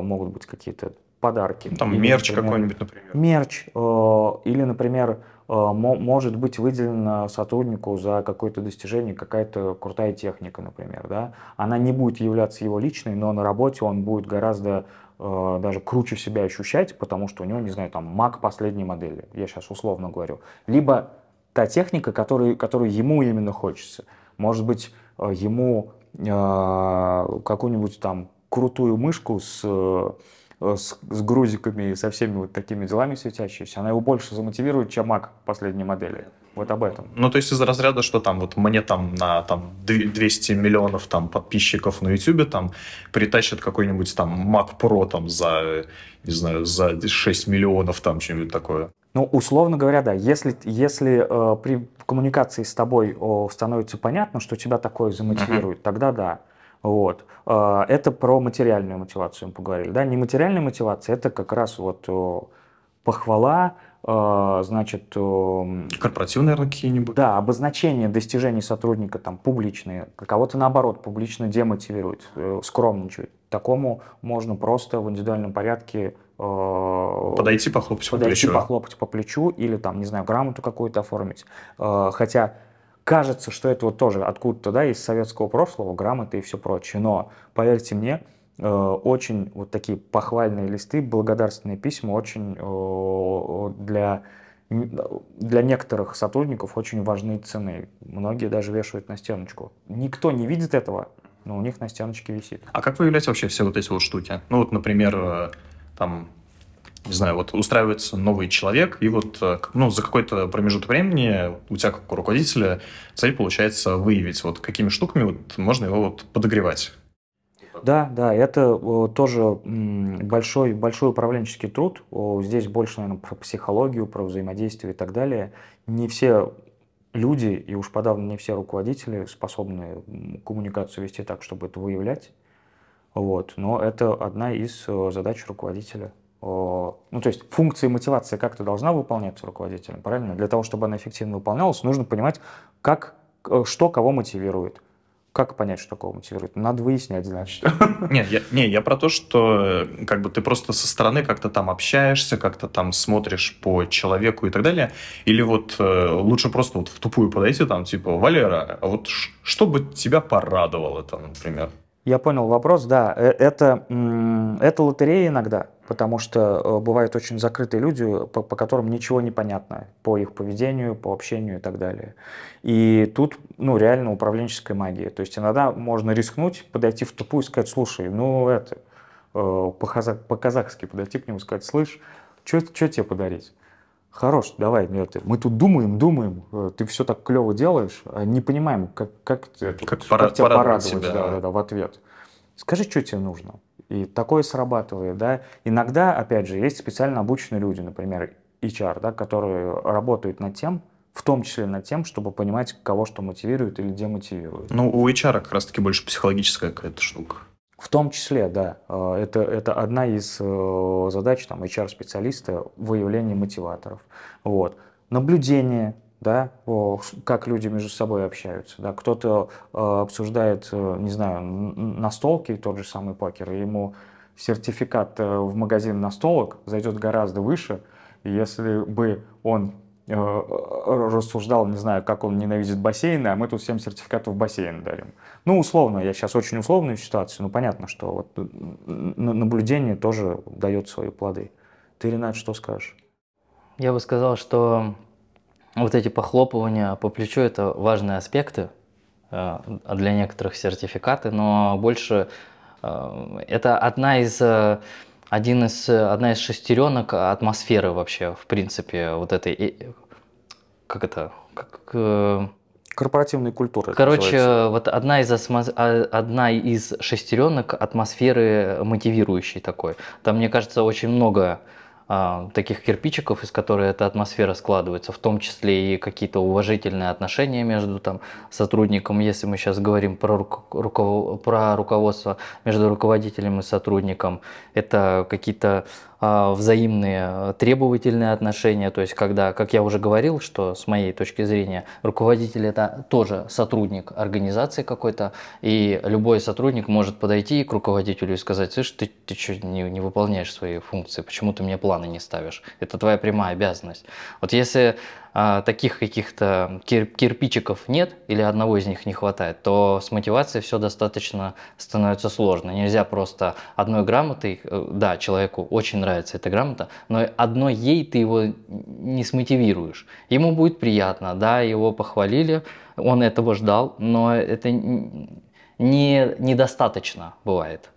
могут быть какие-то подарки. Там или, мерч какой-нибудь, например. Мерч. Или, например, Э, может быть выделена сотруднику за какое-то достижение какая-то крутая техника, например. Да? Она не будет являться его личной, но на работе он будет гораздо э, даже круче себя ощущать, потому что у него, не знаю, там Mac последней модели, я сейчас условно говорю. Либо та техника, которую, которую ему именно хочется. Может быть, э, ему какую-нибудь там крутую мышку с Э, с, с грузиками и со всеми вот такими делами светящейся, она его больше замотивирует, чем Mac последней модели. Вот об этом. Ну, то есть из разряда, что там вот мне там на там 200 миллионов там подписчиков на YouTube там притащат какой-нибудь там Mac Pro там за, не знаю, за 6 миллионов там что-нибудь такое. Ну, условно говоря, да. Если, если э, при коммуникации с тобой о, становится понятно, что тебя такое замотивирует, uh-huh. тогда да. Вот. А, это про материальную мотивацию мы поговорили. Да? Нематериальная мотивация – это как раз вот похвала, а, значит... Корпоративные, наверное, какие-нибудь? Да, обозначение достижений сотрудника там публичные, кого-то наоборот публично демотивирует, э, скромничает. Такому можно просто в индивидуальном порядке э, подойти похлопать подойти, по плечу. похлопать по плечу или там, не знаю, грамоту какую-то оформить. Э, хотя Кажется, что это вот тоже откуда-то, да, из советского прошлого, грамоты и все прочее. Но, поверьте мне, э, очень вот такие похвальные листы, благодарственные письма очень э, для, для некоторых сотрудников очень важны цены. Многие даже вешают на стеночку. Никто не видит этого, но у них на стеночке висит. А как выявлять вообще все вот эти вот штуки? Ну вот, например, э, там не знаю, вот устраивается новый человек, и вот э, ну, за какой-то промежуток времени у тебя, как у руководителя, цель получается выявить, вот какими штуками вот можно его вот подогревать. Да, да, это тоже большой, большой управленческий труд. Здесь больше, наверное, про психологию, про взаимодействие и так далее. Не все люди, и уж подавно не все руководители способны коммуникацию вести так, чтобы это выявлять. Вот. Но это одна из э, задач руководителя ну, то есть функция мотивации как-то должна выполняться руководителем, правильно? Для того, чтобы она эффективно выполнялась, нужно понимать, как, что кого мотивирует. Как понять, что кого мотивирует? Надо выяснять, значит. Нет, я, не, я про то, что э, как бы ты просто со стороны как-то там общаешься, как-то там смотришь по человеку и так далее. Или вот э, лучше просто вот в тупую подойти, там, типа, Валера, а вот что бы тебя порадовало там, например? Я понял вопрос, да. Это, это лотерея иногда потому что э, бывают очень закрытые люди, по, по которым ничего не понятно, по их поведению, по общению и так далее. И тут, ну, реально управленческая магия. То есть иногда можно рискнуть, подойти в тупую и сказать, слушай, ну, это, э, по-казахски подойти к нему и сказать, слышь, что тебе подарить? Хорош, давай, это, мы тут думаем, думаем, э, ты все так клево делаешь, а не понимаем, как, как, как, как, пора, как тебя порадовать себя, да, да, да, в ответ. Скажи, что тебе нужно. И такое срабатывает, да. Иногда, опять же, есть специально обученные люди, например, HR, да, которые работают над тем, в том числе над тем, чтобы понимать, кого что мотивирует или демотивирует. Ну, у HR как раз-таки больше психологическая какая-то штука. В том числе, да. Э, это, это одна из э, задач там, HR-специалиста – выявление мотиваторов. Вот. Наблюдение, да, как люди между собой общаются. Да. Кто-то э, обсуждает, не знаю, настолки, тот же самый покер, ему сертификат в магазин настолок зайдет гораздо выше, Если бы он рассуждал, не знаю, как он ненавидит бассейны, а мы тут всем сертификаты в бассейн дарим. Ну, условно, я сейчас очень условную ситуацию, но понятно, что вот наблюдение тоже дает свои плоды. Ты, Ренат, что скажешь? Я бы сказал, что вот эти похлопывания по плечу – это важные аспекты, а для некоторых сертификаты, но больше э, это одна из э, один из, одна из шестеренок атмосферы вообще, в принципе, вот этой, как это, как, корпоративной культуры. Короче, вот одна из, а, одна из шестеренок атмосферы мотивирующей такой. Там, мне кажется, очень много а, таких кирпичиков, из которых эта атмосфера складывается, в том числе и какие-то уважительные отношения между там, сотрудником, если мы сейчас говорим про, руко, про руководство между руководителем и сотрудником, это какие-то а, взаимные требовательные отношения, то есть когда, как я уже говорил, что с моей точки зрения руководитель это тоже сотрудник организации какой-то, и любой сотрудник может подойти к руководителю и сказать, слышь, ты, ты что, не, не выполняешь свои функции, почему ты мне планы не ставишь? Это твоя прямая обязанность. Вот если а, таких каких-то кир кирпичиков нет или одного из них не хватает, то с мотивацией все достаточно становится сложно. Нельзя просто одной грамотой, э, да, человеку очень нравится эта грамота, но одной ей ты его не смотивируешь. Ему будет приятно, да, его похвалили, он этого ждал, но это не, недостаточно бывает.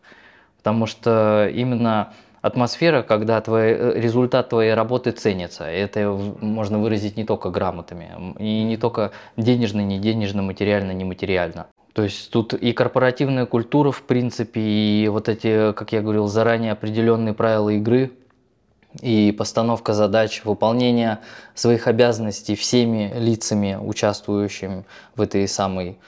Потому что именно атмосфера, когда твой, э, результат твоей работы ценится. Это можно выразить не только грамотами, и не только денежно, не денежно, материально, не материально. То есть тут и корпоративная культура, в принципе, и вот эти, как я говорил, заранее определенные правила игры, и постановка задач, выполнение своих обязанностей всеми лицами, участвующими в этой самой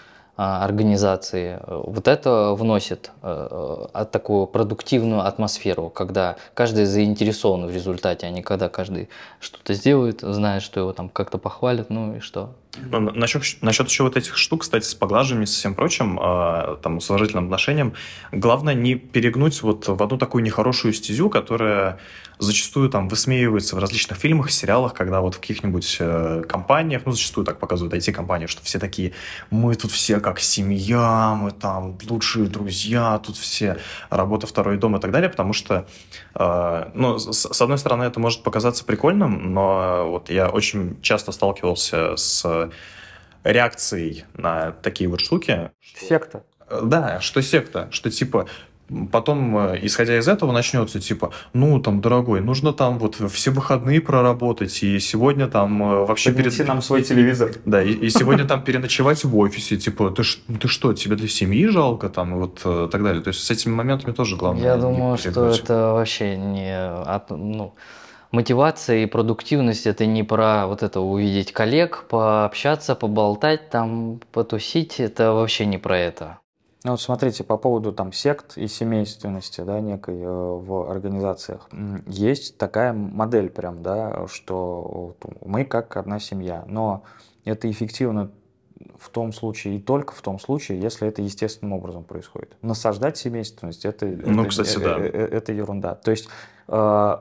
организации. Вот это вносит э, э, такую продуктивную атмосферу, когда каждый заинтересован в результате, а не когда каждый что-то сделает, знает, что его там как-то похвалят, ну и что. Ну, насчет, насчет еще вот этих штук, кстати, с поглаживанием со всем прочим, э, там, с уважительным отношением, главное не перегнуть вот в одну такую нехорошую стезю, которая зачастую там высмеивается в различных фильмах, сериалах, когда вот в каких-нибудь э, компаниях, ну, зачастую так показывают IT-компании, что все такие, мы тут все как семья, мы там лучшие друзья, тут все работа второй дом и так далее, потому что, э, ну, с, с одной стороны, это может показаться прикольным, но вот я очень часто сталкивался с реакцией на такие вот штуки. Секта. Да, что секта, что типа потом, э, исходя из этого, начнется типа, ну, там, дорогой, нужно там вот все выходные проработать, и сегодня там э, вообще... Поднеси перед... нам свой телевизор. Да, и, и сегодня там переночевать в офисе, типа, ты, ты что, тебе для семьи жалко, там, и вот э, так далее. То есть с этими моментами тоже главное. Я думаю, что это вообще не... Ну, мотивация и продуктивность это не про вот это увидеть коллег, пообщаться, поболтать, там, потусить, это вообще не про это. Ну вот смотрите, по поводу там сект и семейственности, да, некой э, в организациях. Есть такая модель прям, да, что мы как одна семья, но это эффективно в том случае и только в том случае, если это естественным образом происходит. Насаждать семейственность это, ну, это, кстати, это, да. это, это ерунда. То есть э,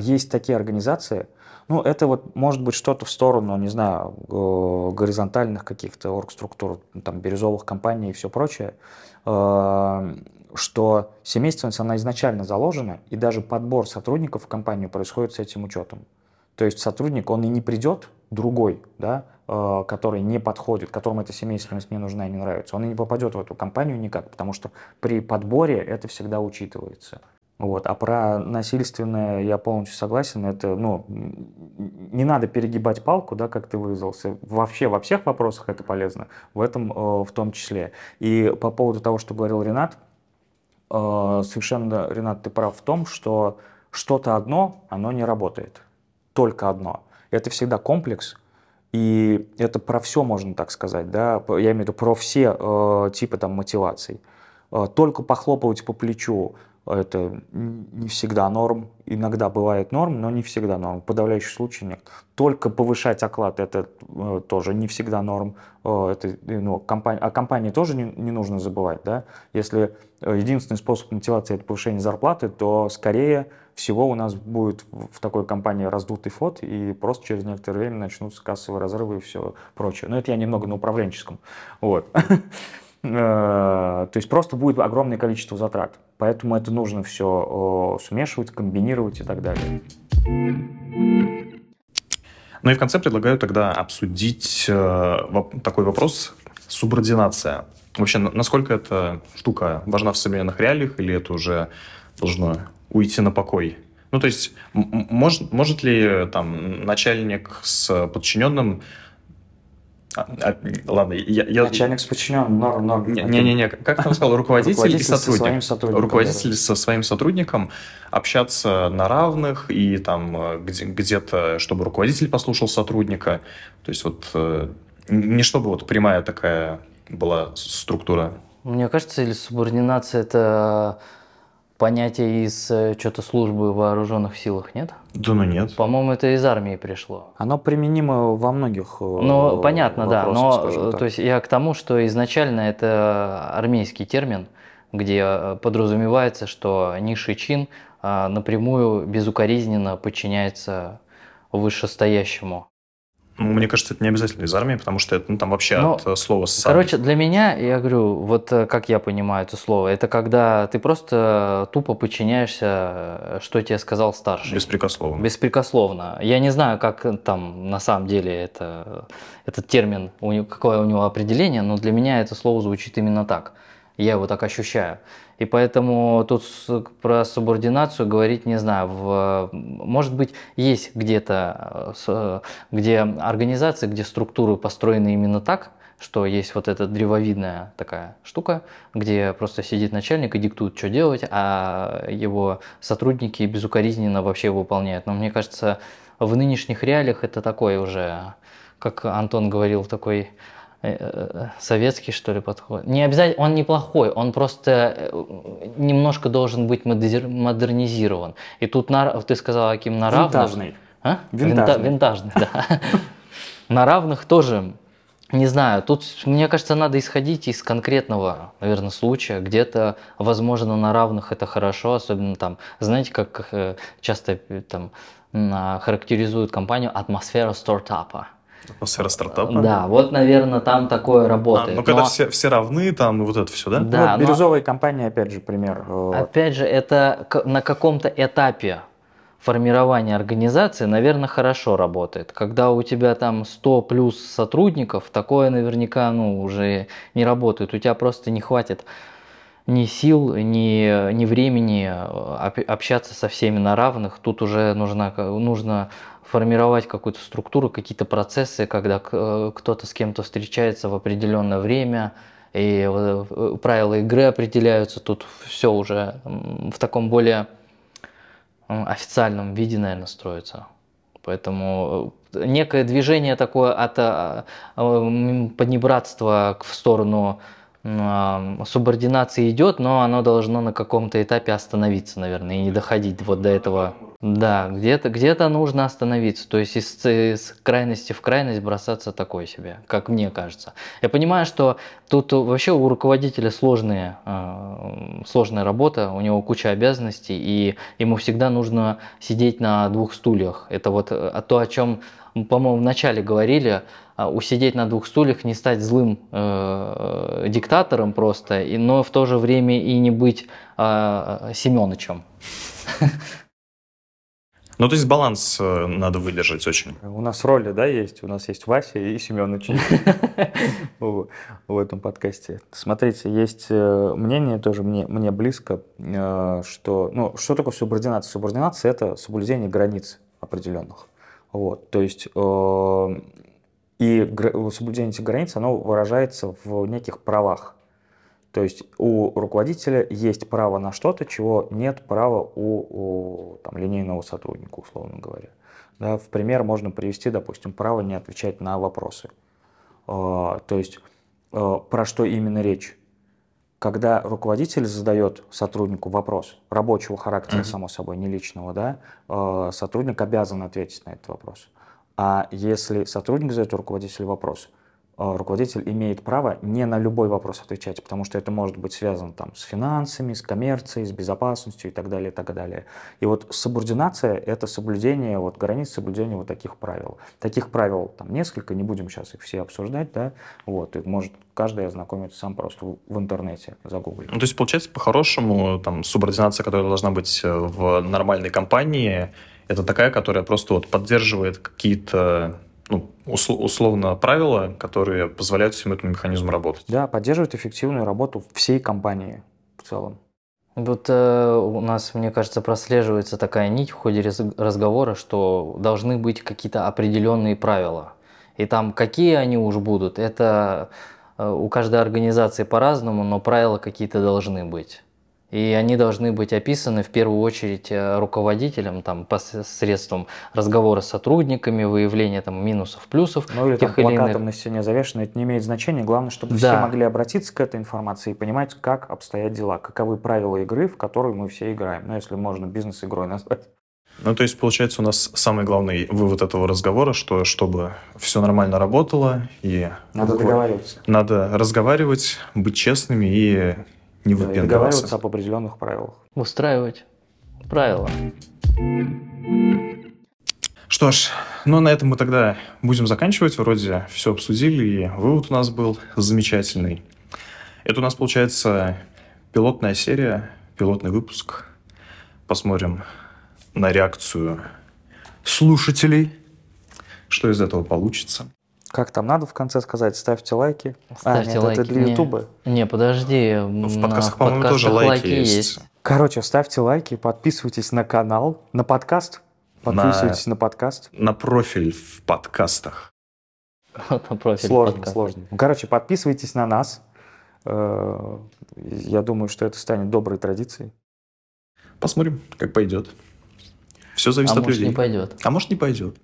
есть такие организации, ну, это вот может быть что-то в сторону, не знаю, горизонтальных каких-то оргструктур, там, бирюзовых компаний и все прочее, э, что семейственность, она изначально заложена, и даже подбор сотрудников в компанию происходит с этим учетом. То есть сотрудник, он и не придет, другой, да, э, который не подходит, которому эта семейственность не нужна и не нравится, он и не попадет в эту компанию никак, потому что при подборе это всегда учитывается. Вот. А про насильственное я полностью согласен. Это, ну, не надо перегибать палку, да, как ты выразился. Вообще во всех вопросах это полезно, в этом э, в том числе. И по поводу того, что говорил Ренат, э, совершенно, Ренат, ты прав в том, что что-то одно, оно не работает. Только одно. Это всегда комплекс, и это про все можно так сказать, да, я имею в виду про все э, типы там мотиваций. Э, только похлопывать по плечу, это не всегда норм, иногда бывает норм, но не всегда норм, в подавляющем нет. Только повышать оклад это э, тоже не всегда норм, э, это, ну, компания, о компании тоже не, не нужно забывать, да, если э, единственный способ мотивации это повышение зарплаты, то скорее всего у нас будет в такой компании раздутый фот, и просто через некоторое время начнутся кассовые разрывы и все прочее. Но это я немного на управленческом. Вот. Э, то есть просто будет огромное количество затрат. Поэтому это нужно все смешивать, комбинировать и так далее. Ну и в конце предлагаю тогда обсудить э, такой вопрос субординация. Вообще, насколько эта штука важна в современных реалиях, или это уже должно уйти на покой? Ну, то есть, может, может ли там начальник с подчиненным а, а, ладно, я, я... Начальник с подчиненным, норм, норм. Не-не-не, как ты сказал, руководитель, руководитель и сотрудник. Со сотрудником, руководитель да. со своим сотрудником общаться на равных и там где- где-то, чтобы руководитель послушал сотрудника. То есть вот э, не чтобы вот прямая такая была структура. Мне кажется, или субординация это понятие из э, что-то службы в вооруженных силах, нет? Да ну нет. По-моему, это из армии пришло. Оно применимо во многих Ну, понятно, да. Но э, то есть я к тому, что изначально это армейский термин, где э, подразумевается, что низший чин напрямую безукоризненно подчиняется вышестоящему. Ну, мне кажется, это не обязательно из армии, потому что это ну, там вообще Но, от э, слова «сам». Короче, для меня, я говорю, вот э, как я понимаю это слово, это когда ты просто тупо подчиняешься, э, что тебе сказал старший. Беспрекословно. Беспрекословно. Я не знаю, как там на самом деле это, этот термин, какое у него определение, но для меня это слово звучит именно так. Я его так ощущаю. И поэтому тут про субординацию говорить не знаю. В, может быть, есть где-то, э, где организации, где структуры построены именно так, что есть вот эта древовидная такая штука, где просто сидит начальник и диктует, что делать, а его сотрудники безукоризненно вообще выполняют. Но мне кажется, в нынешних реалиях это такой уже, как Антон говорил, такой советский, что ли, подход. Не обязательно, он неплохой, он просто э, немножко должен быть модернизирован. И тут на, ты сказал, Аким, на равных... Винтажный. А? Винтажный. Винтажный, да. На равных тоже, не знаю, тут, мне кажется, надо исходить из конкретного, наверное, случая. Где-то, возможно, на равных это хорошо, особенно там, знаете, как часто там характеризуют компанию атмосфера стартапа. Атмосфера стартапа? Да, вот, наверное, там такое работает. А, ну, когда но... все, все равны, там вот это все, да? Да. Вот бирюзовые но... компании, опять же, пример. Опять же, это на каком-то этапе формирования организации, наверное, хорошо работает. Когда у тебя там 100 плюс сотрудников, такое наверняка ну, уже не работает. У тебя просто не хватит ни сил, ни, ни времени общаться со всеми на равных. Тут уже нужно, нужно формировать какую-то структуру, какие-то процессы, когда э, кто-то с кем-то встречается в определенное время, и э, правила игры определяются, тут все уже в таком более официальном виде, наверное, строится. Поэтому э, некое движение такое от поднебратства в сторону субординации идет, но оно должно на каком-то этапе остановиться, наверное, и не доходить вот до этого да, где-то где нужно остановиться, то есть из, из крайности в крайность бросаться такой себе, как мне кажется. Я понимаю, что тут вообще у руководителя сложные, э, сложная работа, у него куча обязанностей, и ему всегда нужно сидеть на двух стульях. Это вот э, то, о чем, по-моему, вначале говорили, а, усидеть на двух стульях, не стать злым э, диктатором просто, и, но в то же время и не быть э, Семеновичем. Ну, то есть баланс э, надо выдержать очень. У нас роли, да, есть. У нас есть Вася и Семенович в этом подкасте. Смотрите, есть э, мнение тоже мне, мне близко, э, что, ну, что такое субординация? Субординация – это соблюдение границ определенных. Вот, то есть и соблюдение этих границ, оно выражается в неких правах. То есть у руководителя есть право на что-то, чего нет права у, у там, линейного сотрудника, условно говоря. Да, в пример можно привести, допустим, право не отвечать на вопросы. А, то есть а, про что именно речь? Когда руководитель задает сотруднику вопрос рабочего характера, mm-hmm. само собой, не личного, да, а, сотрудник обязан ответить на этот вопрос. А если сотрудник задает руководителю вопрос, э, руководитель имеет право не на любой вопрос отвечать, потому что это может быть связано там с финансами, с коммерцией, с безопасностью и так далее, и так далее. И вот субординация – это соблюдение вот границ, соблюдение вот таких правил. Таких правил там несколько, не будем сейчас их все обсуждать, да, вот, и может каждый ознакомиться сам просто в, в интернете, загуглить. Ну, то есть, получается, по-хорошему, там, субординация, которая должна быть э, в нормальной компании, это такая, которая просто вот поддерживает какие-то ну, условно правила, которые позволяют всему этому механизму работать. Да, поддерживает эффективную работу всей компании в целом. Вот э, у нас, мне кажется, прослеживается такая нить в ходе разговора, что должны быть какие-то определенные правила. И там какие они уж будут, это э, у каждой организации по-разному, но правила какие-то должны быть. И они должны быть описаны в первую очередь э, руководителем там, посредством разговора с сотрудниками, выявления там, минусов, плюсов. Ну или там, плакатом иных. на стене завешено, это не имеет значения. Главное, чтобы да. все могли обратиться к этой информации и понимать, как обстоят дела, каковы правила игры, в которую мы все играем. Ну, если можно бизнес-игрой назвать. Ну, то есть, получается, у нас самый главный вывод этого разговора, что чтобы все нормально работало и... Надо договариваться. Надо разговаривать, быть честными и не да, выпендриваться. договариваться об определенных правилах. Устраивать правила. Что ж, ну на этом мы тогда будем заканчивать. Вроде все обсудили, и вывод у нас был замечательный. Это у нас получается пилотная серия, пилотный выпуск. Посмотрим на реакцию слушателей, что из этого получится. Как там надо в конце сказать? Ставьте лайки. Ставьте а, нет, лайки. это для Ютуба. Не, не, подожди. Ну, в подкастах, по-моему, тоже лайки, лайки есть. есть. Короче, ставьте лайки, подписывайтесь на канал, на подкаст. Подписывайтесь на, на подкаст. На профиль в подкастах. На профиль Сложно, сложно. Короче, подписывайтесь на нас. Э, я думаю, что это станет доброй традицией. Посмотрим, как пойдет. Все зависит а от может, людей. не пойдет. А может, не пойдет.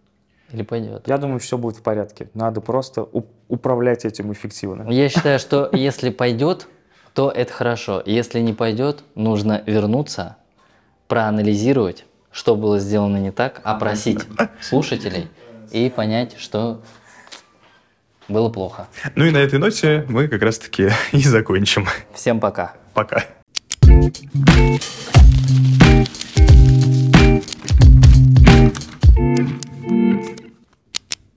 Или пойдет? Я думаю, все будет в порядке. Надо просто управлять этим эффективно. Я считаю, что если пойдет, то это хорошо. Если не пойдет, нужно вернуться, проанализировать, что было сделано не так, опросить слушателей и понять, что было плохо. Ну и на этой ноте мы как раз-таки и закончим. Всем пока. Пока.